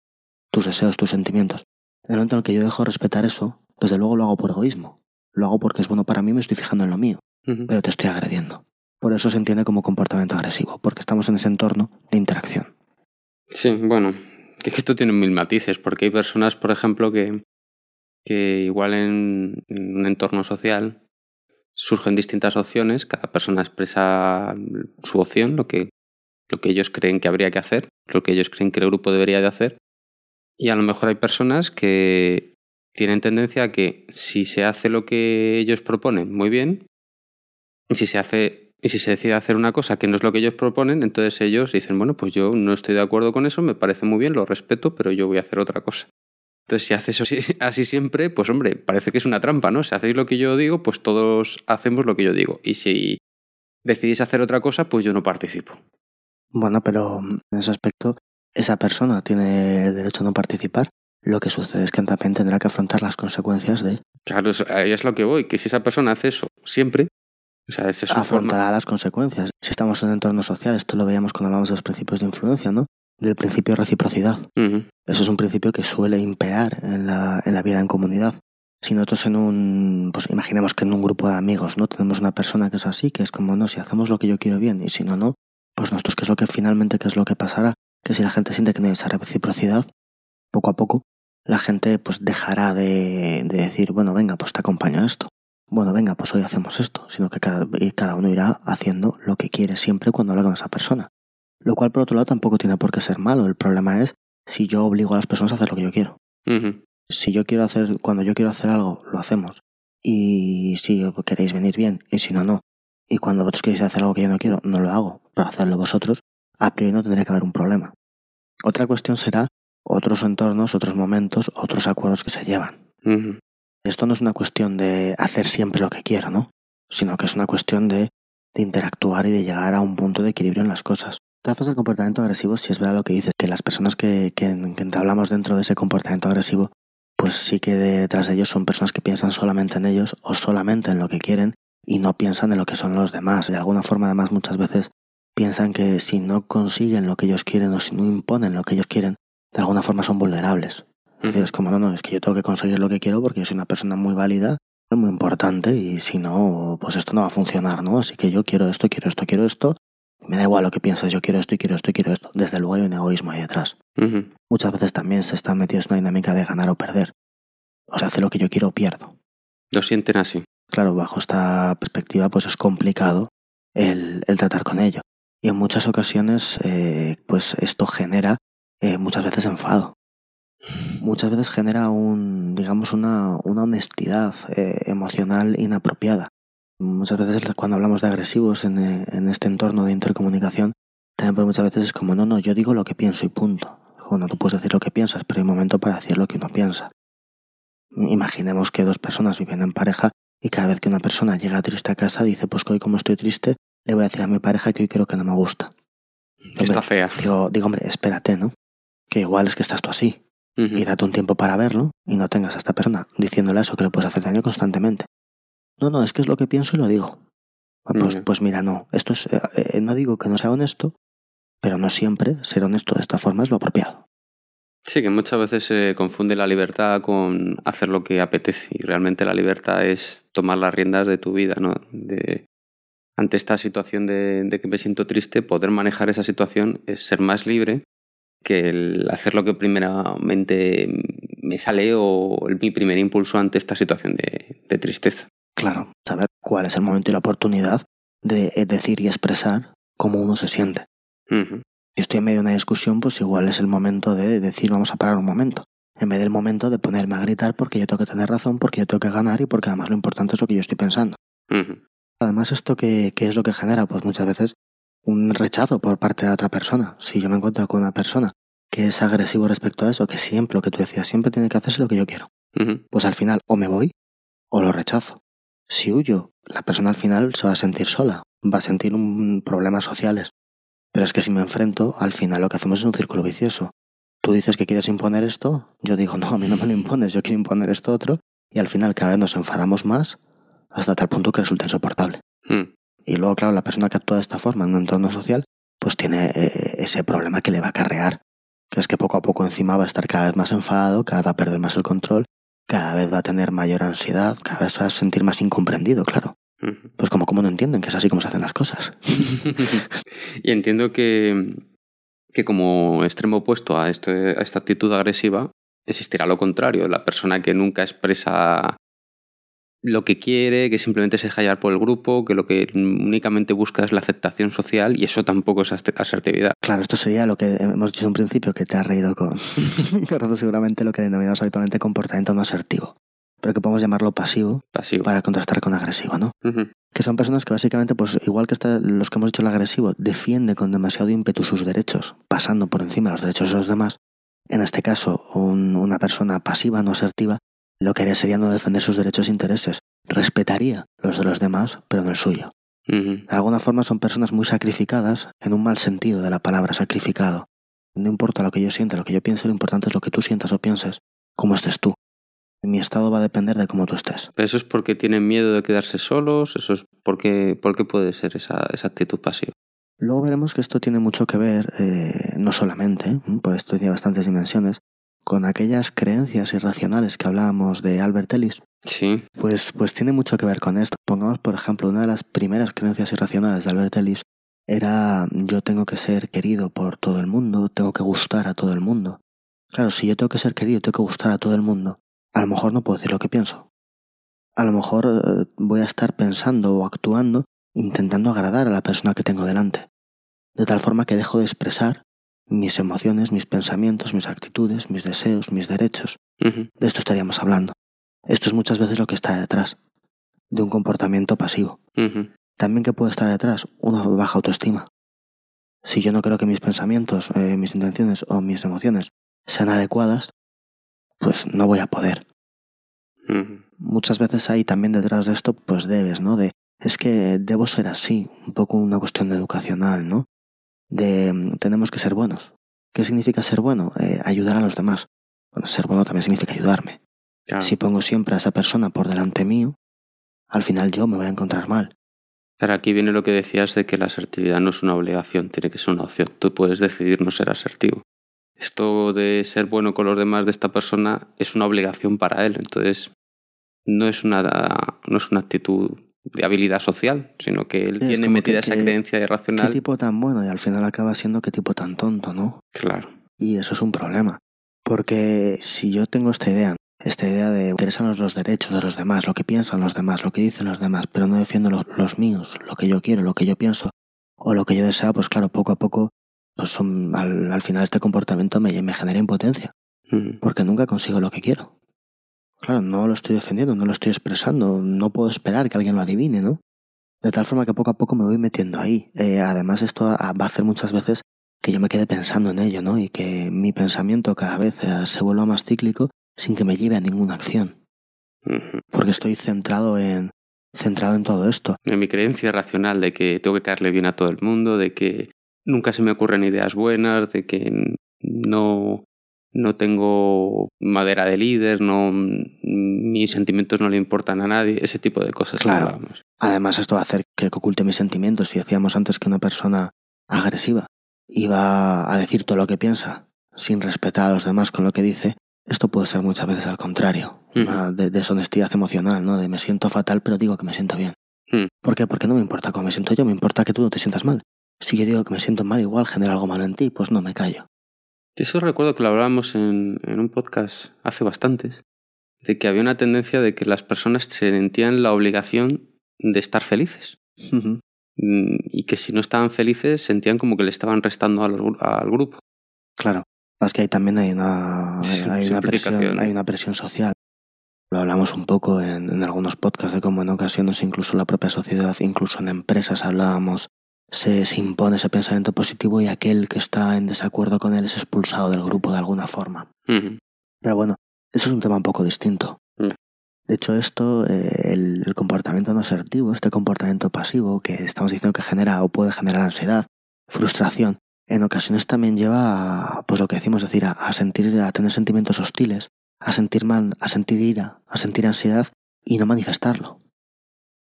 tus deseos, tus sentimientos. En el momento en el que yo dejo de respetar eso, desde luego lo hago por egoísmo. Lo hago porque es bueno para mí, me estoy fijando en lo mío pero te estoy agrediendo. Por eso se entiende como comportamiento agresivo, porque estamos en ese entorno de interacción. Sí, bueno, que esto tiene mil matices, porque hay personas, por ejemplo, que, que igual en, en un entorno social surgen distintas opciones, cada persona expresa su opción, lo que, lo que ellos creen que habría que hacer, lo que ellos creen que el grupo debería de hacer, y a lo mejor hay personas que tienen tendencia a que si se hace lo que ellos proponen, muy bien, y si se hace y si se decide hacer una cosa que no es lo que ellos proponen, entonces ellos dicen, bueno, pues yo no estoy de acuerdo con eso, me parece muy bien, lo respeto, pero yo voy a hacer otra cosa. Entonces, si haces así, <laughs> así siempre, pues hombre, parece que es una trampa, ¿no? Si hacéis lo que yo digo, pues todos hacemos lo que yo digo. Y si decidís hacer otra cosa, pues yo no participo. Bueno, pero en ese aspecto, esa persona tiene derecho a no participar. Lo que sucede es que también tendrá que afrontar las consecuencias de Claro, eso- ahí es lo que voy, que si esa persona hace eso siempre, o sea, es su afrontará forma. las consecuencias. Si estamos en un entorno social, esto lo veíamos cuando hablamos de los principios de influencia, ¿no? Del principio de reciprocidad. Eso es un principio que suele imperar en la, en la vida en comunidad. Si nosotros en un, pues imaginemos que en un grupo de amigos, ¿no? Tenemos una persona que es así, que es como, no, si hacemos lo que yo quiero bien y si no, no, pues nosotros, ¿qué es lo que finalmente, qué es lo que pasará? Que si la gente siente que no hay esa reciprocidad, poco a poco, la gente pues dejará de, de decir, bueno, venga, pues te acompaño a esto. Bueno, venga, pues hoy hacemos esto, sino que cada, cada uno irá haciendo lo que quiere siempre cuando habla con esa persona. Lo cual, por otro lado, tampoco tiene por qué ser malo. El problema es si yo obligo a las personas a hacer lo que yo quiero. Si yo quiero hacer, cuando yo quiero hacer algo, lo hacemos. Y si queréis venir bien, y si no, no. Y cuando vosotros queréis hacer algo que yo no quiero, no lo hago. Pero hacerlo vosotros, a priori no tendría que haber un problema. Otra cuestión será otros entornos, otros momentos, otros acuerdos que se llevan. Esto no es una cuestión de hacer siempre lo que quiero, ¿no? Sino que es una cuestión de, de interactuar y de llegar a un punto de equilibrio en las cosas. Tras el comportamiento agresivo, si es verdad lo que dices, que las personas que, que, que entablamos dentro de ese comportamiento agresivo, pues sí que detrás de ellos son personas que piensan solamente en ellos o solamente en lo que quieren y no piensan en lo que son los demás. De alguna forma, además, muchas veces piensan que si no consiguen lo que ellos quieren o si no imponen lo que ellos quieren, de alguna forma son vulnerables. Es decir, es como, no, no, es que yo tengo que conseguir lo que quiero porque yo soy una persona muy válida, muy importante y si no, pues esto no va a funcionar, ¿no? Así que yo quiero esto, quiero esto, quiero esto. Me da igual lo que piensas, yo quiero esto y quiero esto y quiero esto. Desde luego hay un egoísmo ahí detrás. Muchas veces también se están metidos en una dinámica de ganar o perder. O sea, hace lo que yo quiero o pierdo. Lo sienten así. Claro, bajo esta perspectiva, pues es complicado el, el tratar con ello. Y en muchas ocasiones, eh, pues esto genera eh, muchas veces enfado. Muchas veces genera un, digamos, una, una honestidad eh, emocional inapropiada. Muchas veces cuando hablamos de agresivos en, este entorno de intercomunicación, también muchas veces es como, no, no, yo digo lo que pienso y punto. Bueno, tú puedes decir lo que piensas, pero hay un momento para decir lo que uno piensa. Imaginemos que dos personas viven en pareja y cada vez que una persona llega triste a casa dice, pues hoy como estoy triste, le voy a decir a mi pareja que hoy creo que no me gusta. Está fea. Digo, digo, hombre, espérate, ¿no? Que igual es que estás tú así. Y date un tiempo para verlo y no tengas a esta persona diciéndole eso que le puedes hacer daño constantemente. No, no, es que es lo que pienso y lo digo. Ah, Pues, pues mira, no. Esto es, eh, eh, no digo que no sea honesto, pero no siempre ser honesto de esta forma es lo apropiado. Sí, que muchas veces se confunde la libertad con hacer lo que apetece y realmente la libertad es tomar las riendas de tu vida, ¿no? De, ante esta situación de, de que me siento triste, poder manejar esa situación es ser más libre que el hacer lo que primeramente me sale o el- mi primer impulso ante esta situación de, de tristeza. Claro, saber cuál es el momento y la oportunidad de eh, decir y expresar cómo uno se siente. Ujú. Si estoy en medio de una discusión, pues igual es el momento de decir vamos a parar un momento. En vez del momento de ponerme a gritar porque yo tengo que tener razón, porque yo tengo que ganar y porque además lo importante es lo que yo estoy pensando. Además, ¿esto qué, qué es lo que genera? Pues muchas veces un rechazo por parte de otra persona. Si yo me encuentro con una persona que es agresivo respecto a eso, que siempre, lo que tú decías, siempre tiene que hacerse lo que yo quiero, pues al final o me voy o lo rechazo. Si huyo, la persona al final se va a sentir sola, va a sentir un problemas sociales. Pero es que si me enfrento, al final lo que hacemos es un círculo vicioso. Tú dices que quieres imponer esto, yo digo, no, a mí no me lo impones, yo quiero imponer esto otro, y al final cada vez nos enfadamos más hasta tal punto que resulta insoportable. Mm. Y luego, claro, la persona que actúa de esta forma en un entorno social, pues tiene eh, ese problema que le va a acarrear, que es que poco a poco encima va a estar cada vez más enfadado, cada vez va a perder más el control, cada vez va a tener mayor ansiedad, cada vez va a sentir más incomprendido, claro. Pues como, como no entienden que es así como se hacen las cosas. <laughs> y entiendo que, que como extremo opuesto a, este- a esta actitud agresiva, existirá lo contrario, la persona que nunca expresa lo que quiere, que simplemente se deja llevar por el grupo, que lo que únicamente busca es la aceptación social y eso tampoco es asertividad. Claro, esto sería lo que hemos dicho en un principio, que te has reído con, <laughs> seguramente lo que denominamos habitualmente comportamiento no asertivo, pero que podemos llamarlo pasivo, pasivo. para contrastar con agresivo, ¿no? Que son personas que básicamente, pues igual que los que hemos dicho el agresivo, defiende con demasiado ímpetu sus derechos, pasando por encima los derechos de los demás. En este caso, una persona pasiva, no asertiva, lo que haría sería no defender sus derechos e intereses. Respetaría los de los demás, pero no el suyo. De alguna forma son personas muy sacrificadas en un mal sentido de la palabra sacrificado. No importa lo que yo sienta, lo que yo piense, lo importante es lo que tú sientas o pienses, cómo estés tú. Mi estado va a depender de cómo tú estés. ¿Eso es porque tienen miedo de quedarse solos? ¿Eso es porque, ¿Por qué puede ser esa, esa actitud pasiva? Luego veremos que esto tiene mucho que ver, eh, no solamente, pues esto tiene bastantes dimensiones, con aquellas creencias irracionales que hablábamos de Albert Ellis. Sí. Pues, pues tiene mucho que ver con esto. Pongamos, por ejemplo, una de las primeras creencias irracionales de Albert Ellis era yo tengo que ser querido por todo el mundo, tengo que gustar a todo el mundo. Claro, si yo tengo que ser querido, tengo que gustar a todo el mundo, a lo mejor no puedo decir lo que pienso. A lo mejor eh, voy a estar pensando o actuando intentando agradar a la persona que tengo delante, de tal forma que dejo de expresar mis emociones, mis pensamientos, mis actitudes, mis deseos, mis derechos. De esto estaríamos hablando. Esto es muchas veces lo que está detrás de un comportamiento pasivo. También que puede estar detrás una baja autoestima. Si yo no creo que mis pensamientos, eh, mis intenciones o mis emociones sean adecuadas, pues no voy a poder. Muchas veces hay también detrás de esto, pues debes, ¿no? De, es que debo ser así, un poco una cuestión educacional, ¿no? De mm, tenemos que ser buenos. ¿Qué significa ser bueno? Eh, ayudar a los demás. Bueno, ser bueno también significa ayudarme. Si pongo siempre a esa persona por delante mío, al final yo me voy a encontrar mal. Pero aquí viene lo que decías de que la asertividad no es una obligación, tiene que ser una opción. Tú puedes decidir no ser asertivo. Esto de ser bueno con los demás de esta persona es una obligación para él, entonces no es una, no es una actitud de habilidad social, sino que él tiene metida esa creencia irracional. Qué tipo tan bueno y al final acaba siendo qué tipo tan tonto, ¿no? Claro. Y eso es un problema. Porque si yo tengo esta idea, esta idea de interesarnos los derechos de los demás, lo que piensan los demás, lo que dicen los demás, pero no defiendo los, míos, lo que yo quiero, lo que yo pienso o lo que yo deseo, pues claro, poco a poco, pues al, final este comportamiento me, me genera impotencia. Porque nunca consigo lo que quiero. Claro, no lo estoy defendiendo, no lo estoy expresando, no puedo esperar que alguien lo adivine, ¿no? De tal forma que poco a poco me voy metiendo ahí. Eh, además, esto va a hacer muchas veces que yo me quede pensando en ello, ¿no? Y que mi pensamiento cada vez eh, se vuelva más cíclico sin que me lleve a ninguna acción. Porque estoy centrado en, centrado en todo esto. En mi creencia racional de que tengo que caerle bien a todo el mundo, de que nunca se me ocurren ideas buenas, de que no no tengo madera de líder, no, mis sentimientos no le importan a nadie, ese tipo de cosas. Claro. Además, esto va a hacer que oculte mis sentimientos. Si decíamos antes que una persona agresiva iba a decir todo lo que piensa sin respetar a los demás con lo que dice, esto puede ser muchas veces al contrario, de deshonestidad emocional, ¿no? De me siento fatal, pero digo que me siento bien. Mm. ¿Por qué? Porque no me importa cómo me siento yo, me importa que tú no te sientas mal. Si yo digo que me siento mal, igual genera algo malo en ti, pues no me callo. Eso recuerdo que lo hablábamos en, un podcast hace bastantes, de que había una tendencia de que las personas se sentían la obligación de estar felices. Mm, y que si no estaban felices sentían como que le estaban restando al, grupo. Claro, es que ahí también hay una, <laughs> hay, una presión, hay una presión social. Lo hablamos un poco en, en algunos podcasts de cómo en ocasiones incluso la propia sociedad, incluso en empresas hablábamos se, impone ese pensamiento positivo y aquel que está en desacuerdo con él es expulsado del grupo de alguna forma. Pero bueno, eso es un tema un poco distinto. De hecho, esto, eh, el, comportamiento no asertivo, este comportamiento pasivo que estamos diciendo que genera o puede generar ansiedad, frustración, en ocasiones también lleva a, pues lo que decimos, decir, a, sentir, a tener sentimientos hostiles, a sentir mal, a sentir ira, a sentir ansiedad y no manifestarlo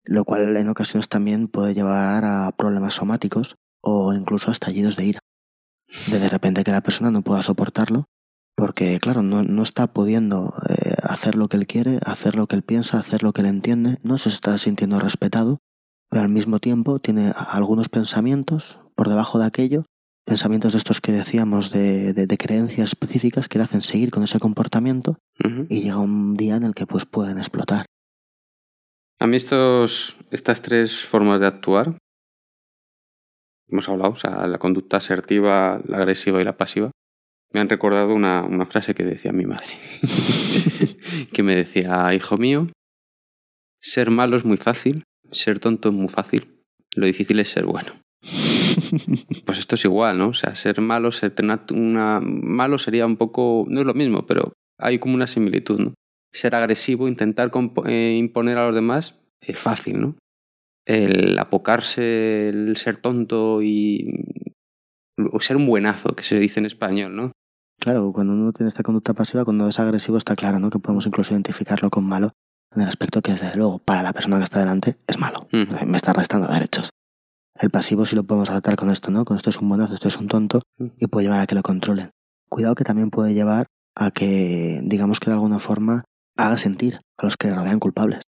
lo cual en ocasiones también puede llevar a problemas somáticos o incluso a estallidos de ira. De de repente que la persona no pueda soportarlo porque, claro, no, está pudiendo eh, hacer lo que él quiere, hacer lo que él piensa, hacer lo que él entiende, no se está sintiendo respetado, pero al mismo tiempo tiene algunos pensamientos por debajo de aquello pensamientos de estos que decíamos de, de- de creencias específicas que le hacen seguir con ese comportamiento y llega un día en el que pues pueden explotar. A mí estos, estas tres formas de actuar, hemos hablado, o sea, la conducta asertiva, la agresiva y la pasiva, me han recordado una, una frase que decía mi madre, <laughs> que me decía, hijo mío, ser malo es muy fácil, ser tonto es muy fácil, lo difícil es ser bueno. <laughs> Pues esto es igual, ¿no? O sea, ser malo, ser una, malo sería un poco, no es lo mismo, pero hay como una similitud, ¿no? Ser agresivo, intentar eh, imponer a los demás es fácil, ¿no? El apocarse, el ser tonto y o ser un buenazo, que se dice en español, ¿no? Claro, cuando uno tiene esta conducta pasiva, cuando es agresivo, está claro, ¿no? Que podemos incluso identificarlo con malo en el aspecto que, desde luego, para la persona que está delante es malo. Me está restando derechos. El pasivo sí lo podemos adaptar con esto, ¿no? Con esto es un buenazo, esto es un tonto Mm. y puede llevar a que lo controlen. Cuidado que también puede llevar a que, digamos que de alguna forma, haga sentir a los que le rodean culpables.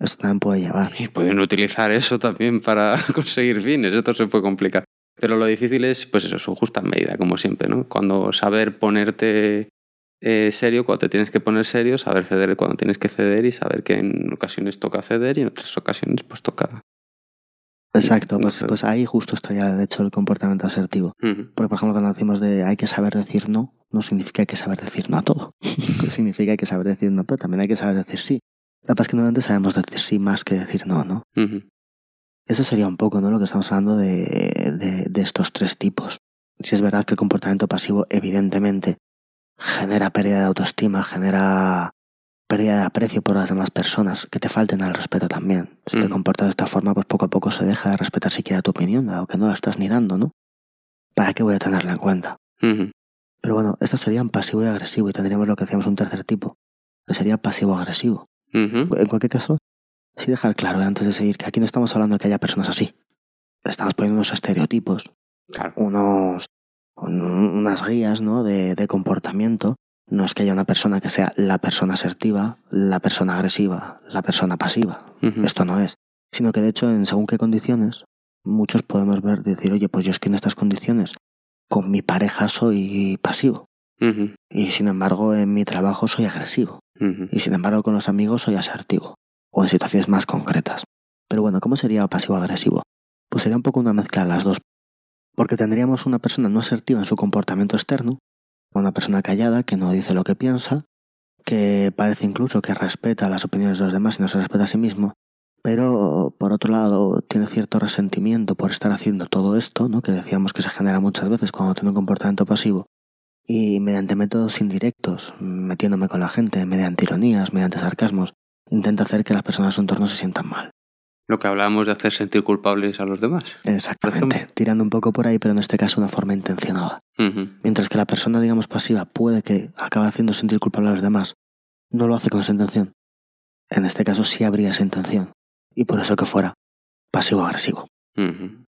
Esto también puede llevar. Y pueden utilizar eso también para <laughs> conseguir fines, esto se puede complicar. Pero lo difícil es, pues eso, su justa medida, como siempre, ¿no? Cuando saber ponerte eh, serio cuando te tienes que poner serio, saber ceder cuando tienes que ceder y saber que en ocasiones toca ceder y en otras ocasiones pues toca... Exacto, no pues, sé. pues ahí justo estaría, de hecho, el comportamiento asertivo. Porque, por ejemplo, cuando decimos de hay que saber decir no, no significa hay que saber decir no a todo. <laughs> significa hay que saber decir no, pero también hay que saber decir sí. La paz es que normalmente sabemos decir sí más que decir no, ¿no? Eso sería un poco, ¿no? Lo que estamos hablando de, de, de estos tres tipos. Si es verdad que el comportamiento pasivo, evidentemente, genera pérdida de autoestima, genera pérdida de aprecio por las demás personas, que te falten al respeto también. Si te Ujú. comportas de esta forma, pues poco a poco se deja de respetar siquiera tu opinión, dado que no la estás ni dando, ¿no? ¿Para qué voy a tenerla en cuenta? Pero bueno, estos serían pasivo y agresivo, y tendríamos lo que decíamos un tercer tipo, que sería pasivo-agresivo. En cualquier caso, sí dejar claro eh, antes de seguir que aquí no estamos hablando de que haya personas así. Estamos poniendo unos estereotipos, Claro. unos, un- unas guías ¿no? de, de comportamiento. No es que haya una persona que sea la persona asertiva, la persona agresiva, la persona pasiva. Esto no es. Sino que de hecho, en según qué condiciones, muchos podemos ver, decir, oye, pues yo es que en estas condiciones, con mi pareja soy pasivo. Y sin embargo, en mi trabajo soy agresivo. Y sin embargo, con los amigos soy asertivo. O en situaciones más concretas. Pero bueno, ¿cómo sería pasivo-agresivo? Pues sería un poco una mezcla de las dos. Porque tendríamos una persona no asertiva en su comportamiento externo, una persona callada que no dice lo que piensa, que parece incluso que respeta las opiniones de los demás y no se respeta a sí mismo, pero por otro lado tiene cierto resentimiento por estar haciendo todo esto, ¿no? que decíamos que se genera muchas veces cuando tiene un comportamiento pasivo, y mediante métodos indirectos, metiéndome con la gente, mediante ironías, mediante sarcasmos, intenta hacer que las personas de su entorno se sientan mal. Lo que hablábamos de hacer sentir culpables a los demás. Exactamente, tirando un poco por ahí, pero en este caso de una forma intencionada. Ujú. Mientras que la persona, digamos, pasiva puede que acabe haciendo sentir culpable a los demás, no lo hace con esa intención. En este caso sí habría esa intención, y por eso que fuera pasivo-agresivo. Ujú.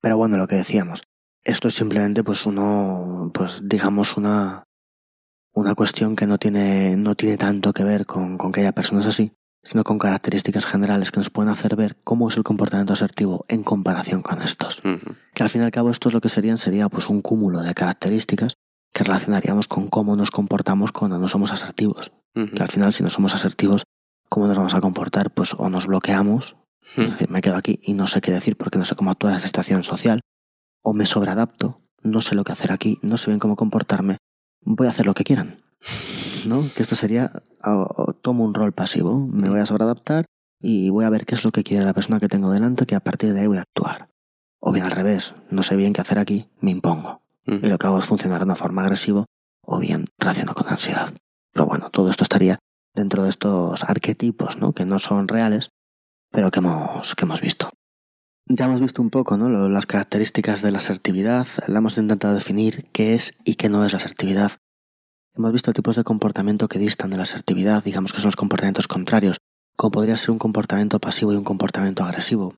Pero bueno, lo que decíamos, esto es simplemente pues uno, pues digamos una, una cuestión que no tiene, no tiene tanto que ver con, con que haya personas así, sino con características generales que nos pueden hacer ver cómo es el comportamiento asertivo en comparación con estos. Que al fin y al cabo estos lo que serían sería pues un cúmulo de características que relacionaríamos con cómo nos comportamos cuando no somos asertivos. Que al final si no somos asertivos, ¿cómo nos vamos a comportar? Pues o nos bloqueamos es decir, me quedo aquí y no sé qué decir porque no sé cómo actuar en esta situación social. O me sobreadapto, no sé lo que hacer aquí, no sé bien cómo comportarme, voy a hacer lo que quieran. ¿No? Que esto sería, o- o tomo un rol pasivo, me voy a sobreadaptar y voy a ver qué es lo que quiere la persona que tengo delante, que a partir de ahí voy a actuar. O bien al revés, no sé bien qué hacer aquí, me impongo. Ujú. Y lo que hago es funcionar de una forma agresiva o bien reacciono con ansiedad. Pero bueno, todo esto estaría dentro de estos arquetipos, ¿no? Que no son reales, pero que hemos, que hemos visto. Ya hemos visto un poco ¿no? Las características de la asertividad, la hemos intentado definir qué es y qué no es la asertividad. Hemos visto tipos de comportamiento que distan de la asertividad, digamos que son los comportamientos contrarios, como podría ser un comportamiento pasivo y un comportamiento agresivo.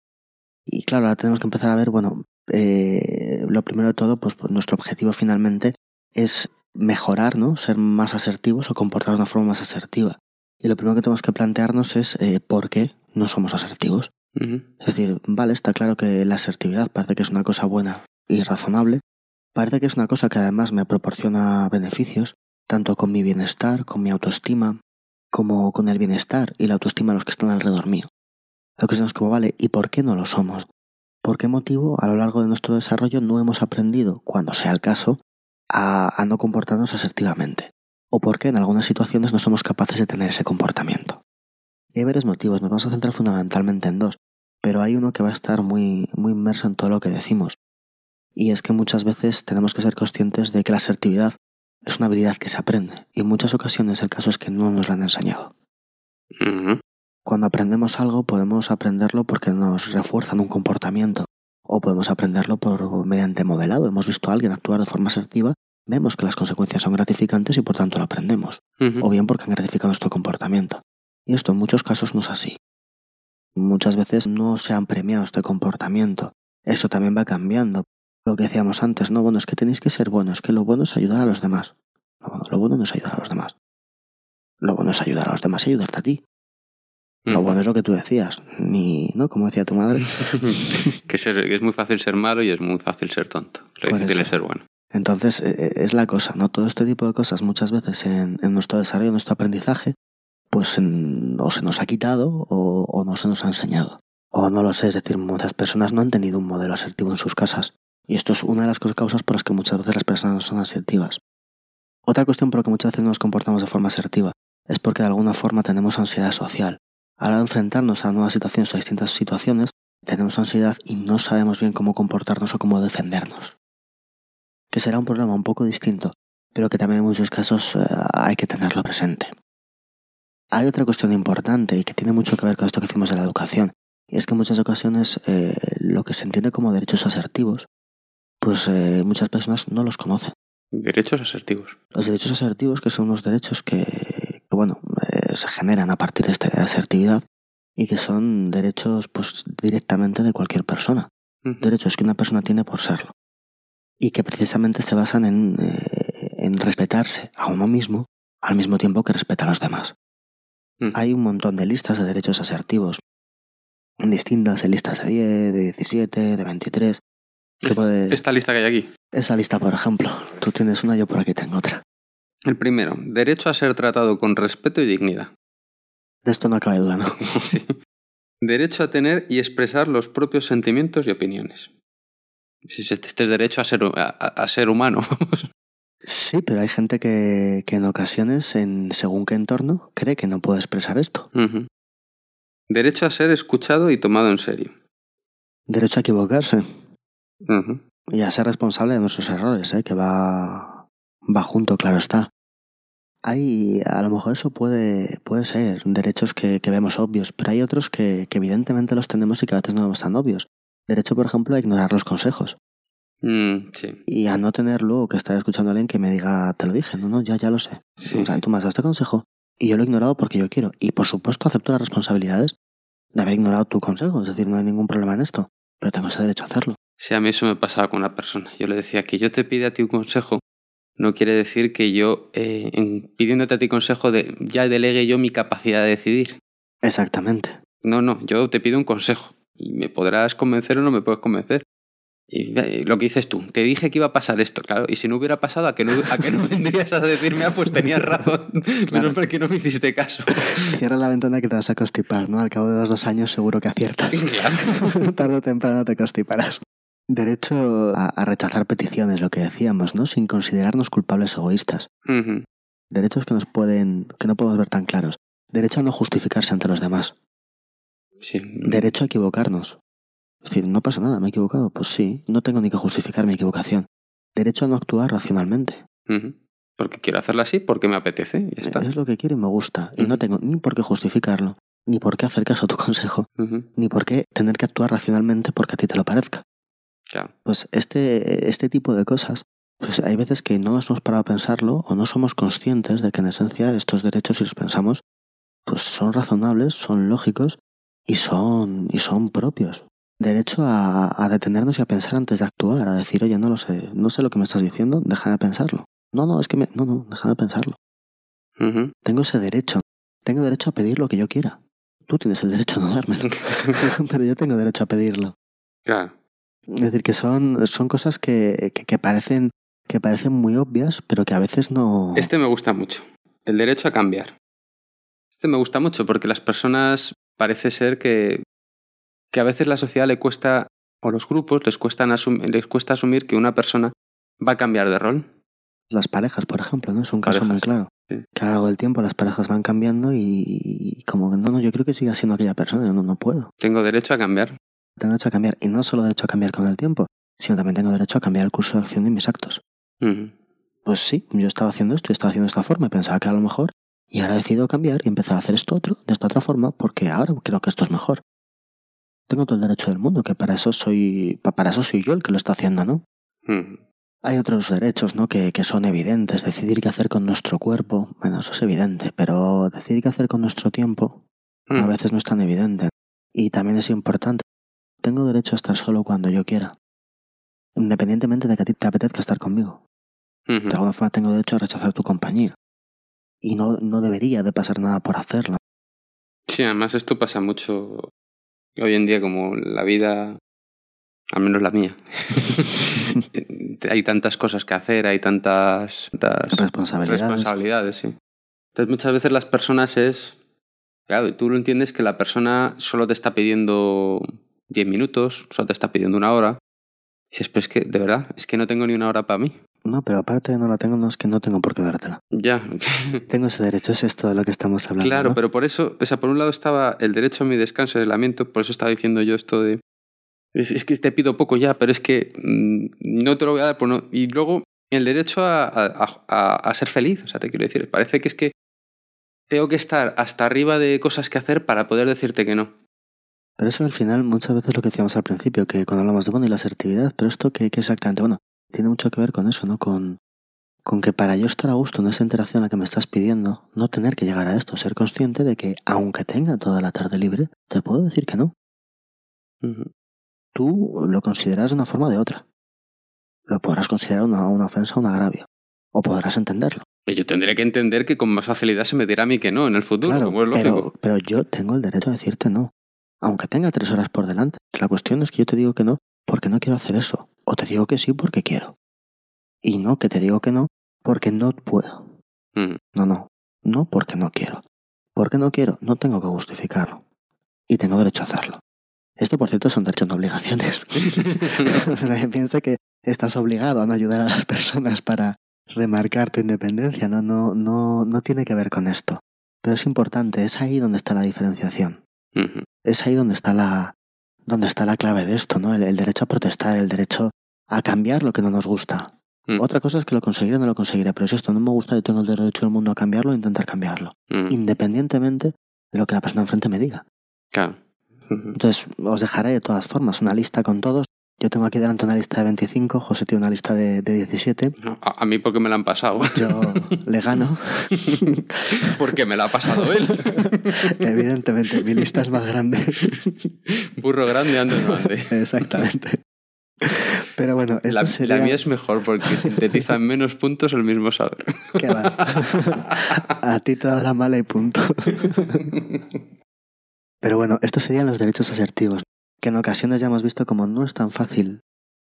Y claro, ahora tenemos que empezar a ver, bueno, eh, lo primero de todo, pues, pues nuestro objetivo finalmente es mejorar, ¿no? Ser más asertivos o comportarnos de una forma más asertiva. Y lo primero que tenemos que plantearnos es eh, por qué no somos asertivos. Es decir, vale, está claro que la asertividad parece que es una cosa buena y razonable, parece que es una cosa que además me proporciona beneficios, tanto con mi bienestar, con mi autoestima, como con el bienestar y la autoestima de los que están alrededor mío. Lo que es como, vale, ¿y por qué no lo somos? ¿Por qué motivo a lo largo de nuestro desarrollo no hemos aprendido, cuando sea el caso, a, a no comportarnos asertivamente? ¿O por qué en algunas situaciones no somos capaces de tener ese comportamiento? Y hay varios motivos, nos vamos a centrar fundamentalmente en dos, pero hay uno que va a estar muy, muy inmerso en todo lo que decimos. Y es que muchas veces tenemos que ser conscientes de que la asertividad es una habilidad que se aprende, y en muchas ocasiones el caso es que no nos lo han enseñado. Cuando aprendemos algo podemos aprenderlo porque nos refuerzan un comportamiento o podemos aprenderlo por mediante modelado. Hemos visto a alguien actuar de forma asertiva, vemos que las consecuencias son gratificantes y por tanto lo aprendemos. O bien porque han gratificado nuestro comportamiento. Y esto en muchos casos no es así. Muchas veces no se han premiado este comportamiento. Esto también va cambiando. Lo que decíamos antes, no, bueno, es que tenéis que ser buenos, que lo bueno es ayudar a los demás. No, bueno, lo bueno no es ayudar a los demás. Lo bueno es ayudar a los demás y ayudarte a ti. Lo bueno es lo que tú decías, ni, ¿no? Como decía tu madre. <laughs> que ser- que es muy fácil ser malo y es muy fácil ser tonto. Lo difícil es ser bueno. Entonces, eh, eh, es la cosa, ¿no? Todo este tipo de cosas muchas veces en, en nuestro desarrollo, en nuestro aprendizaje, pues o se nos ha quitado o, no se nos ha enseñado. O no lo sé, es decir, muchas personas no han tenido un modelo asertivo en sus casas. Y esto es una de las causas por las que muchas veces las personas no son asertivas. Otra cuestión por la que muchas veces no nos comportamos de forma asertiva es porque de alguna forma tenemos ansiedad social. A de enfrentarnos a nuevas situaciones o a distintas situaciones, tenemos ansiedad y no sabemos bien cómo comportarnos o cómo defendernos. Que será un problema un poco distinto, pero que también en muchos casos eh, hay que tenerlo presente. Hay otra cuestión importante y que tiene mucho que ver con esto que decimos de la educación, y es que en muchas ocasiones eh, lo que se entiende como derechos asertivos, pues eh, muchas personas no los conocen. Derechos asertivos. Los derechos asertivos, que son unos derechos que, que, bueno, eh, se generan a partir de esta asertividad y que son derechos pues directamente de cualquier persona. Derechos que una persona tiene por serlo. Y que precisamente se basan en, en respetarse a uno mismo al mismo tiempo que respeta a los demás. Hay un montón de listas de derechos asertivos distintas, en listas de 10, de 17, de 23. que Esta- puede- Esta lista que hay aquí. Esa lista, por ejemplo. Tú tienes una, yo por aquí tengo otra. El primero, derecho a ser tratado con respeto y dignidad. De esto no cabe duda, ¿no? <laughs> Sí. Derecho a tener y expresar los propios sentimientos y opiniones. Si este es derecho a ser, a- a ser humano. <laughs> Sí, pero hay gente que, que en ocasiones, en según qué entorno, cree que no puede expresar esto. Derecho a ser escuchado y tomado en serio. Derecho a equivocarse y a ser responsable de nuestros errores, ¿eh? que va, va junto, claro está. Hay, a lo mejor eso puede, puede ser derechos que, que vemos obvios, pero hay otros que, que evidentemente los tenemos y que a veces no vemos tan obvios. Derecho, por ejemplo, a ignorar los consejos Mm, sí. y a no tener luego que estar escuchando a alguien que me diga, te lo dije, no, no, ya, ya lo sé. Sí. O sea, tú me has dado este consejo y yo lo he ignorado porque yo quiero. Y por supuesto acepto las responsabilidades de haber ignorado tu consejo, es decir, no hay ningún problema en esto, pero tengo ese derecho a hacerlo. Sí, a mí eso me pasaba con una persona. Yo le decía que yo te pide a ti un consejo. No quiere decir que yo, eh, en- pidiéndote a ti consejo, de, ya delegue yo mi capacidad de decidir. Exactamente. No, no, yo te pido un consejo. Y me podrás convencer o no me puedes convencer. Y lo que dices tú, te dije que iba a pasar esto, claro. Y si no hubiera pasado, ¿a que no, a que no <laughs> vendrías a decirme, ah, pues tenías razón? <laughs> Menos porque no me hiciste caso. <laughs> Cierra la ventana que te vas a constipar, ¿no? Al cabo de los dos años seguro que aciertas. Claro. Tarde o temprano te constiparás. Derecho a, a rechazar peticiones, lo que decíamos, ¿no? Sin considerarnos culpables egoístas. Derechos que nos pueden, que no podemos ver tan claros. Derecho a no justificarse ante los demás. Sí. Derecho a equivocarnos. Es decir, no pasa nada, me he equivocado. Pues sí, no tengo ni que justificar mi equivocación. Derecho a no actuar racionalmente. Porque quiero hacerlo así, porque me apetece. Ya está. Es lo que quiero y me gusta. Y no tengo ni por qué justificarlo, ni por qué hacer caso a tu <laughs> consejo, ni por qué tener que actuar racionalmente porque a ti te lo parezca. Claro. Pues este, este tipo de cosas, pues hay veces que no nos hemos parado a pensarlo o no somos conscientes de que en esencia estos derechos, si los pensamos, pues son razonables, son lógicos y son, y son propios. Derecho a, a detenernos y a pensar antes de actuar, a decir, oye, no lo sé, no sé lo que me estás diciendo, déjame pensarlo. No, no, es que me, no, no, déjame pensarlo. Tengo ese derecho. Tengo derecho a pedir lo que yo quiera. Tú tienes el derecho a no dármelo, <laughs> pero yo tengo derecho a pedirlo. Claro. Es decir, que son, son cosas que, que, que parecen, que parecen muy obvias, pero que a veces no. Este me gusta mucho. El derecho a cambiar. Este me gusta mucho porque las personas parece ser que, que a veces la sociedad le cuesta, o los grupos les, cuestan les cuesta asumir que una persona va a cambiar de rol. Las parejas, por ejemplo, ¿no? Es un caso muy claro. sí. Que a lo largo del tiempo las parejas van cambiando y, como que no, no, yo creo que siga siendo aquella persona, yo no, no puedo. Tengo derecho a cambiar. Tengo derecho a cambiar, y no solo derecho a cambiar con el tiempo, sino también tengo derecho a cambiar el curso de acción de mis actos. Pues sí, yo estaba haciendo esto y estaba haciendo de esta forma y pensaba que era lo mejor, y ahora he decidido cambiar y empezar a hacer esto otro, de esta otra forma, porque ahora creo que esto es mejor. Tengo todo el derecho del mundo, que para eso soy, pa- para eso soy yo el que lo está haciendo, ¿no? Ujú. Hay otros derechos, ¿no? Que, que son evidentes. Decidir qué hacer con nuestro cuerpo, bueno, eso es evidente, pero decidir qué hacer con nuestro tiempo a Ujú. veces no es tan evidente. Y también es importante. Tengo derecho a estar solo cuando yo quiera. Independientemente de que a ti te apetezca estar conmigo. Ujú. De alguna forma tengo derecho a rechazar tu compañía. Y no, no debería de pasar nada por hacerlo. Sí, además esto pasa mucho hoy en día como la vida, al menos la mía. <laughs> <laughs> hay tantas cosas que hacer, hay tantas, tantas Responsabilidades. responsabilidades, sí. Entonces muchas veces las personas es... Claro, y tú lo entiendes que la persona solo te está pidiendo 10 minutos, solo te está pidiendo una hora. Y dices, pues es que, de verdad, es que no tengo ni una hora para mí. No, pero aparte de no la tengo, no es que no tengo por qué dártela. Ya. <laughs> Tengo ese derecho, es esto de lo que estamos hablando. Claro, ¿no? pero por eso, o sea, por un lado estaba el derecho a mi descanso y aislamiento, por eso estaba diciendo yo esto de. Es, es que te pido poco ya, pero es que mm, no te lo voy a dar. Por no... Y luego el derecho a, a- a- a ser feliz, o sea, te quiero decir, parece que es que tengo que estar hasta arriba de cosas que hacer para poder decirte que no. Pero eso al final muchas veces lo que decíamos al principio, que cuando hablamos de bueno y la asertividad, pero esto que, que exactamente, bueno, tiene mucho que ver con eso, ¿no? Con, con que para yo estar a gusto en esa interacción a la que me estás pidiendo, no tener que llegar a esto, ser consciente de que aunque tenga toda la tarde libre, te puedo decir que no. Tú lo consideras de una forma o de otra. Lo podrás considerar una, una ofensa o un agravio. O podrás entenderlo. Y yo tendré que entender que con más facilidad se me dirá a mí que no en el futuro, claro, como es lógico. pero, pero yo tengo el derecho a decirte no. Aunque tenga tres horas por delante. La cuestión es que yo te digo que no porque no quiero hacer eso. O te digo que sí porque quiero. Y no que te digo que no porque no puedo. Ujú. No, no. No porque no quiero. Porque no quiero, no tengo que justificarlo. Y tengo derecho a hacerlo. Esto, por cierto, son derechos no obligaciones. Nadie <laughs> <laughs> piensa que estás obligado a no ayudar a las personas para remarcar tu independencia. No, no, no, no tiene que ver con esto. Pero es importante, es ahí donde está la diferenciación. Es ahí donde está la, donde está la clave de esto, ¿no? El, el derecho a protestar, el derecho a cambiar lo que no nos gusta. Mm. Otra cosa es que lo conseguiré o no lo conseguiré, pero si esto no me gusta, yo tengo el derecho del mundo a cambiarlo e intentar cambiarlo, Ujú. independientemente de lo que la persona enfrente me diga. Claro. <laughs> Entonces, os dejaré de todas formas una lista con todos. Yo tengo aquí delante una lista de 25, José tiene una lista de, de 17. No, A, a mí porque me la han pasado. <laughs> Yo le gano. <laughs> porque me la ha pasado él. Evidentemente, mi lista es más grande. Burro grande, ande no ande. Exactamente. Pero bueno, esto La, sería... la mía es mejor porque <laughs> sintetiza en menos puntos el mismo saber. ¿Qué va? <laughs> A ti te da la mala y punto. Pero bueno, estos serían los derechos asertivos, que en ocasiones ya hemos visto como no es tan fácil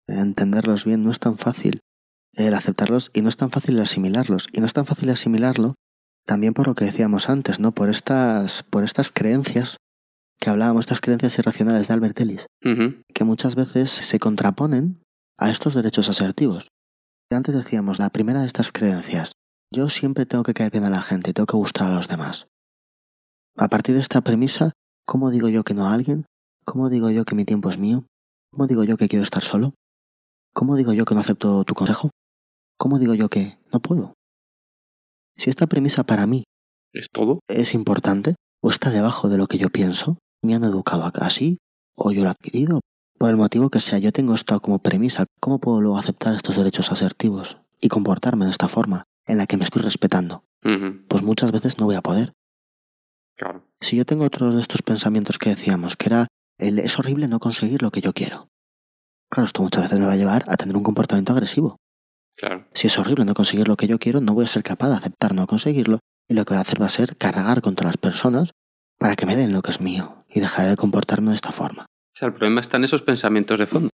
entenderlos bien, no es tan fácil el aceptarlos y no es tan fácil asimilarlos. Y no es tan fácil asimilarlo también por lo que decíamos antes, ¿no? Por estas, por estas creencias que hablábamos, estas creencias irracionales de Albert Ellis, que muchas veces se contraponen a estos derechos asertivos. Antes decíamos, la primera de estas creencias, yo siempre tengo que caer bien a la gente tengo que gustar a los demás. A partir de esta premisa, ¿cómo digo yo que no a alguien? ¿Cómo digo yo que mi tiempo es mío? ¿Cómo digo yo que quiero estar solo? ¿Cómo digo yo que no acepto tu consejo? ¿Cómo digo yo que no puedo? Si esta premisa para mí ¿Es todo? es importante o está debajo de lo que yo pienso, me han educado así o yo lo he adquirido, por el motivo que sea, yo tengo esto como premisa, ¿cómo puedo luego aceptar estos derechos asertivos y comportarme de esta forma en la que me estoy respetando? Pues muchas veces no voy a poder. Claro. Si yo tengo otro de estos pensamientos que decíamos, que era el es horrible no conseguir lo que yo quiero. Claro, esto muchas veces me va a llevar a tener un comportamiento agresivo. Claro. Si es horrible no conseguir lo que yo quiero, no voy a ser capaz de aceptar no conseguirlo y lo que voy a hacer va a ser cargar contra las personas para que me den lo que es mío y dejaré de comportarme de esta forma. O sea, el problema está en esos pensamientos de fondo.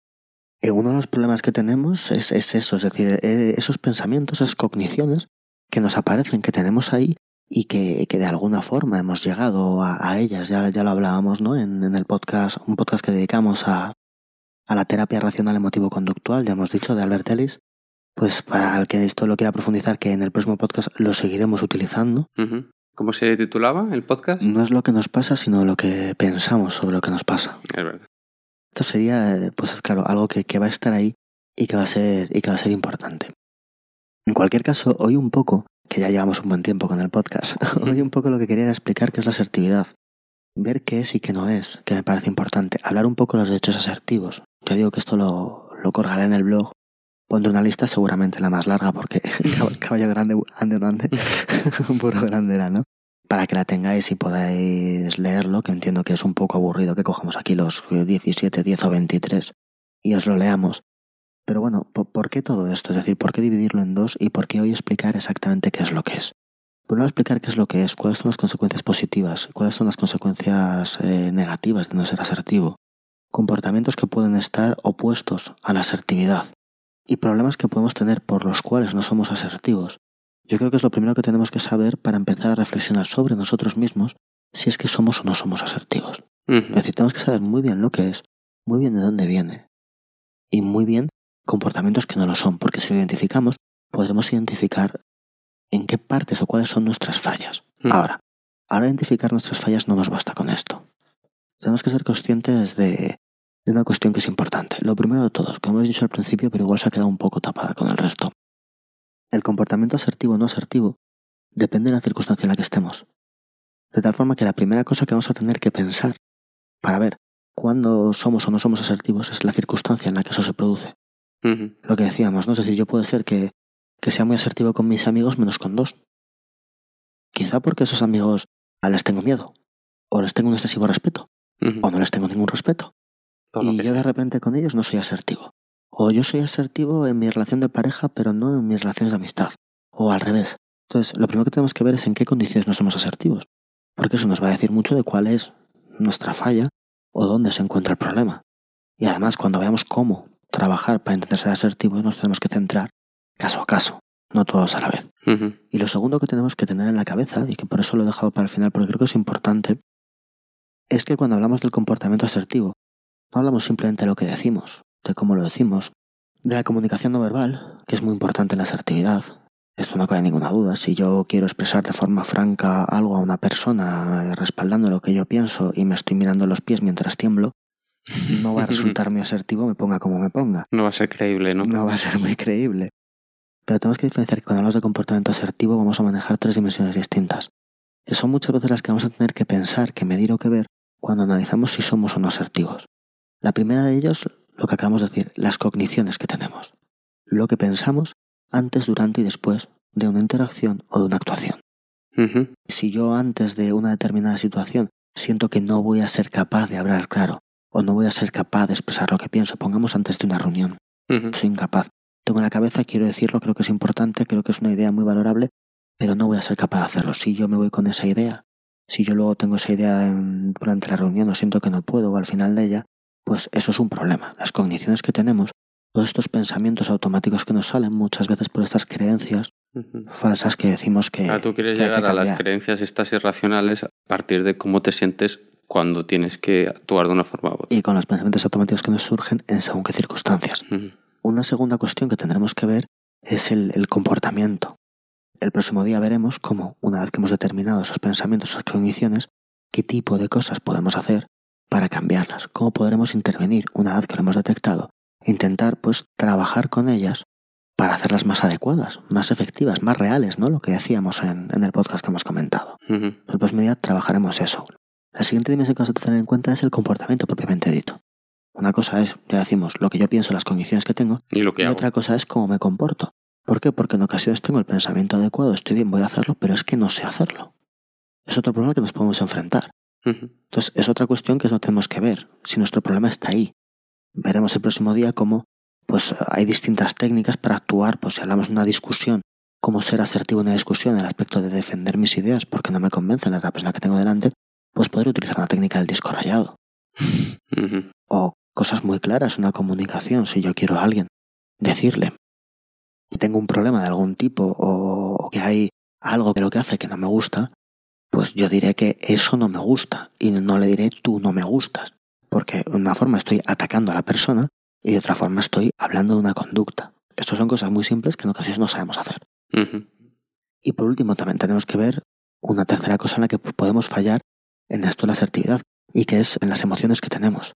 Eh, uno de los problemas que tenemos es, es eso, es decir, eh, esos pensamientos, esas cogniciones que nos aparecen, que tenemos ahí y que, que de alguna forma hemos llegado a, a ellas. Ya, ya lo hablábamos ¿no? en, en el podcast, un podcast que dedicamos a, a la terapia racional emotivo-conductual, ya hemos dicho, de Albert Ellis. Pues para el que esto lo quiera profundizar, que en el próximo podcast lo seguiremos utilizando. Ujú. ¿Cómo se titulaba el podcast? No es lo que nos pasa, sino lo que pensamos sobre lo que nos pasa. Es verdad. Esto sería, eh, pues claro, algo que, que va a estar ahí y que va a ser, y que va a ser importante. En cualquier caso, hoy un poco, que ya llevamos un buen tiempo con el podcast, <laughs> hoy un poco lo que quería era explicar qué es la asertividad. Ver qué es y qué no es, que me parece importante. Hablar un poco de los derechos asertivos. Yo digo que esto lo, lo colgaré en el blog. Pondré una lista seguramente la más larga porque <laughs> cab- caballo grande, ande, ande, burro grande <laughs> era, ¿no? Para que la tengáis y podáis leerlo, que entiendo que es un poco aburrido que cojamos aquí los eh, 17, 10 o 23 y os lo leamos. Pero bueno, ¿po- ¿por qué todo esto? Es decir, ¿por qué dividirlo en dos y por qué hoy explicar exactamente qué es lo que es? Primero explicar qué es lo que es, cuáles son las consecuencias positivas, cuáles son las consecuencias eh, negativas de no ser asertivo, comportamientos que pueden estar opuestos a la asertividad y problemas que podemos tener por los cuales no somos asertivos. Yo creo que es lo primero que tenemos que saber para empezar a reflexionar sobre nosotros mismos si es que somos o no somos asertivos. Es Ujú. decir, tenemos que saber muy bien lo que es, muy bien de dónde viene y muy bien comportamientos que no lo son, porque si lo identificamos, podremos identificar en qué partes o cuáles son nuestras fallas. Ahora, ahora identificar nuestras fallas no nos basta con esto. Tenemos que ser conscientes de, de una cuestión que es importante. Lo primero de todo, que hemos dicho al principio, pero igual se ha quedado un poco tapada con el resto. El comportamiento asertivo o no asertivo depende de la circunstancia en la que estemos. De tal forma que la primera cosa que vamos a tener que pensar para ver cuándo somos o no somos asertivos es la circunstancia en la que eso se produce. Lo que decíamos, ¿no? Es decir, yo puede ser que, que sea muy asertivo con mis amigos menos con dos. Quizá porque esos amigos a les tengo miedo, o les tengo un excesivo respeto, o no les tengo ningún respeto. Por y yo de repente con ellos no soy asertivo. O yo soy asertivo en mi relación de pareja, pero no en mis relaciones de amistad. O al revés. Entonces, lo primero que tenemos que ver es en qué condiciones no somos asertivos. Porque eso nos va a decir mucho de cuál es nuestra falla o dónde se encuentra el problema. Y además, cuando veamos cómo trabajar para intentar ser asertivos, nos tenemos que centrar caso a caso, no todos a la vez. Y lo segundo que tenemos que tener en la cabeza, y que por eso lo he dejado para el final, porque creo que es importante, es que cuando hablamos del comportamiento asertivo, no hablamos simplemente de lo que decimos, de cómo lo decimos, de la comunicación no verbal, que es muy importante en la asertividad. Esto no cabe ninguna duda. Si yo quiero expresar de forma franca algo a una persona, eh, respaldando lo que yo pienso y me estoy mirando los pies mientras tiemblo, <laughs> no va a resultar muy asertivo, me ponga como me ponga No va a ser creíble, ¿no? no va a ser muy creíble. Pero tenemos que diferenciar que cuando hablamos de comportamiento asertivo vamos a manejar tres dimensiones distintas, que son muchas veces las que vamos a tener que pensar, que medir o que ver cuando analizamos si somos o no asertivos. La primera de ellos, lo que acabamos de decir, las cogniciones que tenemos, lo que pensamos antes, durante y después de una interacción o de una actuación. Si yo antes de una determinada situación siento que no voy a ser capaz de hablar claro o no voy a ser capaz de expresar lo que pienso, pongamos antes de una reunión, soy incapaz. Tengo en la cabeza, quiero decirlo, creo que es importante, creo que es una idea muy valorable, pero no voy a ser capaz de hacerlo. Si yo me voy con esa idea, si yo luego tengo esa idea durante la reunión o siento que no puedo o al final de ella, pues eso es un problema. Las cogniciones que tenemos, todos estos pensamientos automáticos que nos salen muchas veces por estas creencias falsas que decimos que... Ah, tú quieres que llegar a las creencias estas irracionales a partir de cómo te sientes cuando tienes que actuar de una forma u otra. Y con los pensamientos automáticos que nos surgen en según qué circunstancias. Una segunda cuestión que tendremos que ver es el, el comportamiento. El próximo día veremos cómo, una vez que hemos determinado esos pensamientos, esas cogniciones, qué tipo de cosas podemos hacer para cambiarlas, cómo podremos intervenir una vez que lo hemos detectado, intentar pues trabajar con ellas para hacerlas más adecuadas, más efectivas, más reales, ¿no? Lo que decíamos en, en el podcast que hemos comentado. Ujú. El próximo día trabajaremos eso. La siguiente dimensión que vamos a tener en cuenta es el comportamiento propiamente dicho. Una cosa es, ya decimos, lo que yo pienso, las cogniciones que tengo, Y lo que y hago. otra cosa es cómo me comporto. ¿Por qué? Porque en ocasiones tengo el pensamiento adecuado, estoy bien, voy a hacerlo, pero es que no sé hacerlo. Es otro problema que nos podemos enfrentar. Entonces, es otra cuestión que no tenemos que ver, si nuestro problema está ahí. Veremos el próximo día cómo pues, hay distintas técnicas para actuar, pues si hablamos de una discusión, cómo ser asertivo en una discusión en el aspecto de defender mis ideas porque no me convencen la persona que tengo delante, pues poder utilizar una técnica del disco rayado o cosas muy claras, una comunicación. Si yo quiero a alguien, decirle que tengo un problema de algún tipo o que hay algo que lo que hace que no me gusta, pues yo diré que eso no me gusta y no le diré tú no me gustas, porque de una forma estoy atacando a la persona y de otra forma estoy hablando de una conducta. Estas son cosas muy simples que en ocasiones no sabemos hacer. Y por último, también tenemos que ver una tercera cosa en la que podemos fallar en esto de la asertividad, y que es en las emociones que tenemos.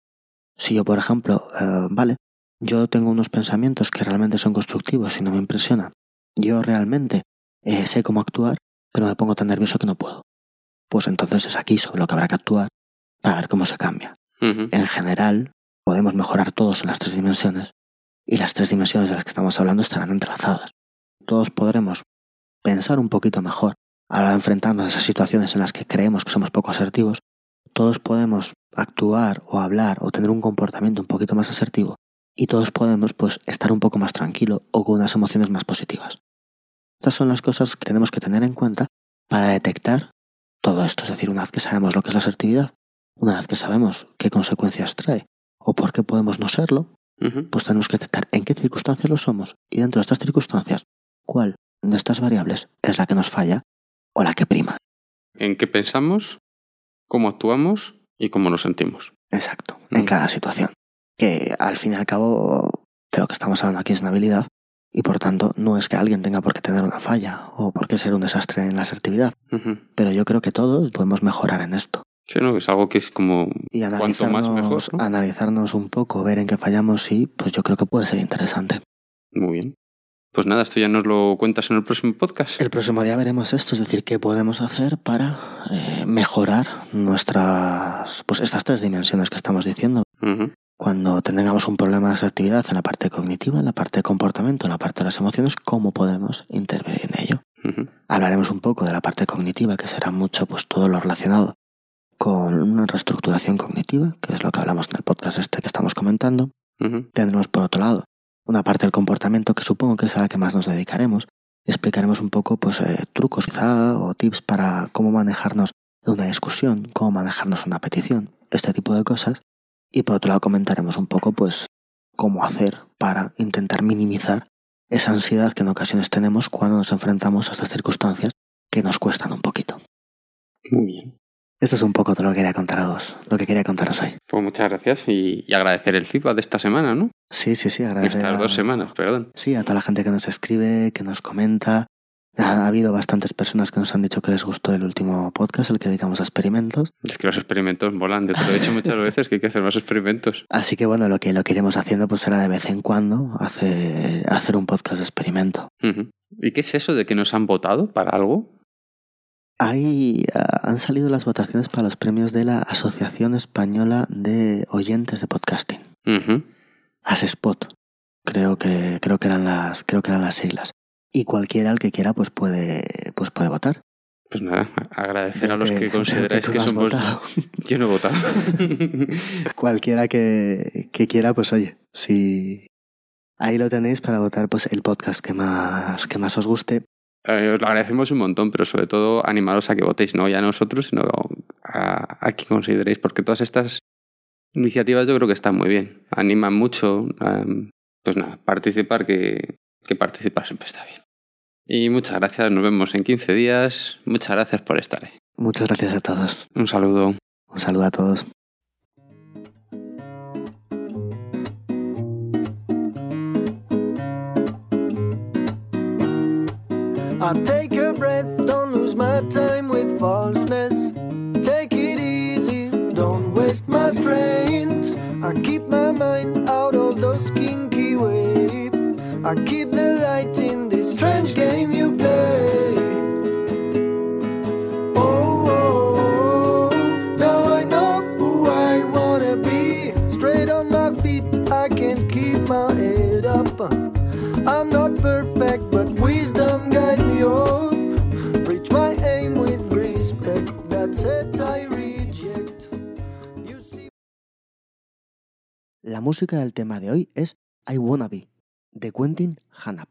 Si yo, por ejemplo, eh, vale, yo tengo unos pensamientos que realmente son constructivos y no me impresiona, yo realmente eh, sé cómo actuar, pero me pongo tan nervioso que no puedo. Pues entonces es aquí sobre lo que habrá que actuar para ver cómo se cambia. En general, podemos mejorar todos en las tres dimensiones, y las tres dimensiones de las que estamos hablando estarán entrelazadas. Todos podremos pensar un poquito mejor ahora enfrentarnos a esas situaciones en las que creemos que somos poco asertivos, todos podemos actuar o hablar o tener un comportamiento un poquito más asertivo y todos podemos pues estar un poco más tranquilo o con unas emociones más positivas. Estas son las cosas que tenemos que tener en cuenta para detectar todo esto, es decir, una vez que sabemos lo que es la asertividad, una vez que sabemos qué consecuencias trae o por qué podemos no serlo, pues tenemos que detectar en qué circunstancias lo somos y dentro de estas circunstancias, cuál de estas variables es la que nos falla o la que prima. En qué pensamos, cómo actuamos y cómo nos sentimos. Exacto, en Mm. cada situación. Que al fin y al cabo de lo que estamos hablando aquí es una habilidad y por tanto no es que alguien tenga por qué tener una falla o por qué ser un desastre en la asertividad, pero yo creo que todos podemos mejorar en esto. Sí, ¿no? Es algo que es como Y cuanto analizarnos, más mejor. ¿no? analizarnos un poco, ver en qué fallamos y pues yo creo que puede ser interesante. Muy bien. Pues nada, esto ya nos lo cuentas en el próximo podcast. El próximo día veremos esto, es decir, qué podemos hacer para eh, mejorar nuestras, pues estas tres dimensiones que estamos diciendo. Ujú. Cuando tengamos un problema de asertividad en la parte cognitiva, en la parte de comportamiento, en la parte de las emociones, cómo podemos intervenir en ello. Hablaremos un poco de la parte cognitiva, que será mucho pues todo lo relacionado con una reestructuración cognitiva, que es lo que hablamos en el podcast este que estamos comentando. Tendremos por otro lado una parte del comportamiento que supongo que es a la que más nos dedicaremos. Explicaremos un poco pues eh, trucos quizá o tips para cómo manejarnos una discusión, cómo manejarnos una petición, este tipo de cosas. Y por otro lado comentaremos un poco pues cómo hacer para intentar minimizar esa ansiedad que en ocasiones tenemos cuando nos enfrentamos a estas circunstancias que nos cuestan un poquito. Muy bien. Esto es un poco todo lo que quería contaros, lo que quería contaros hoy. Pues muchas gracias y, y agradecer el feedback de esta semana, ¿no? Sí, sí, sí, agradecer Estas a- dos semanas, perdón. Sí, a toda la gente que nos escribe, que nos comenta. Ha habido bastantes personas que nos han dicho que les gustó el último podcast, el que dedicamos a experimentos. Es que los experimentos molan. Te lo he dicho muchas <laughs> veces que hay que hacer más experimentos. Así que bueno, lo que lo que iremos haciendo pues será de vez en cuando hacer, hacer un podcast de experimento. ¿Y qué es eso de que nos han votado para algo? Ahí ah, han salido las votaciones para los premios de la Asociación Española de Oyentes de Podcasting, Ujú. ASESPOT. Creo que creo que eran las creo que eran las siglas. Y cualquiera el que quiera pues puede pues puede votar. Pues nada, agradecer a los que, veo <laughs> consideráis que, has somos... votado. <laughs> Yo no he votado. <laughs> Cualquiera que, que quiera, pues oye, si ahí lo tenéis para votar pues el podcast que más, que más os guste. Eh, os lo agradecemos un montón, pero sobre todo animaros a que votéis, no ya a nosotros, sino a, a quien consideréis, porque todas estas iniciativas yo creo que están muy bien, animan mucho. em, pues nada, participar, que, que participar siempre está bien. Y muchas gracias, nos vemos en 15 días. Muchas gracias por estar ahí. Muchas gracias a todos. Un saludo. Un saludo a todos. I take a breath, don't lose my time with falseness. Take it easy, don't waste my strength. I keep my mind out of those kinky ways. I keep the light strange game you play. Oh, oh, oh, now I know who I wanna be. Straight on my feet, I can keep my head up. I'm not perfect, but wisdom guide me up. Reach my aim with respect. That's it, I reject. You see. La música del tema de hoy es I Wanna Be, de Quentin Hanap.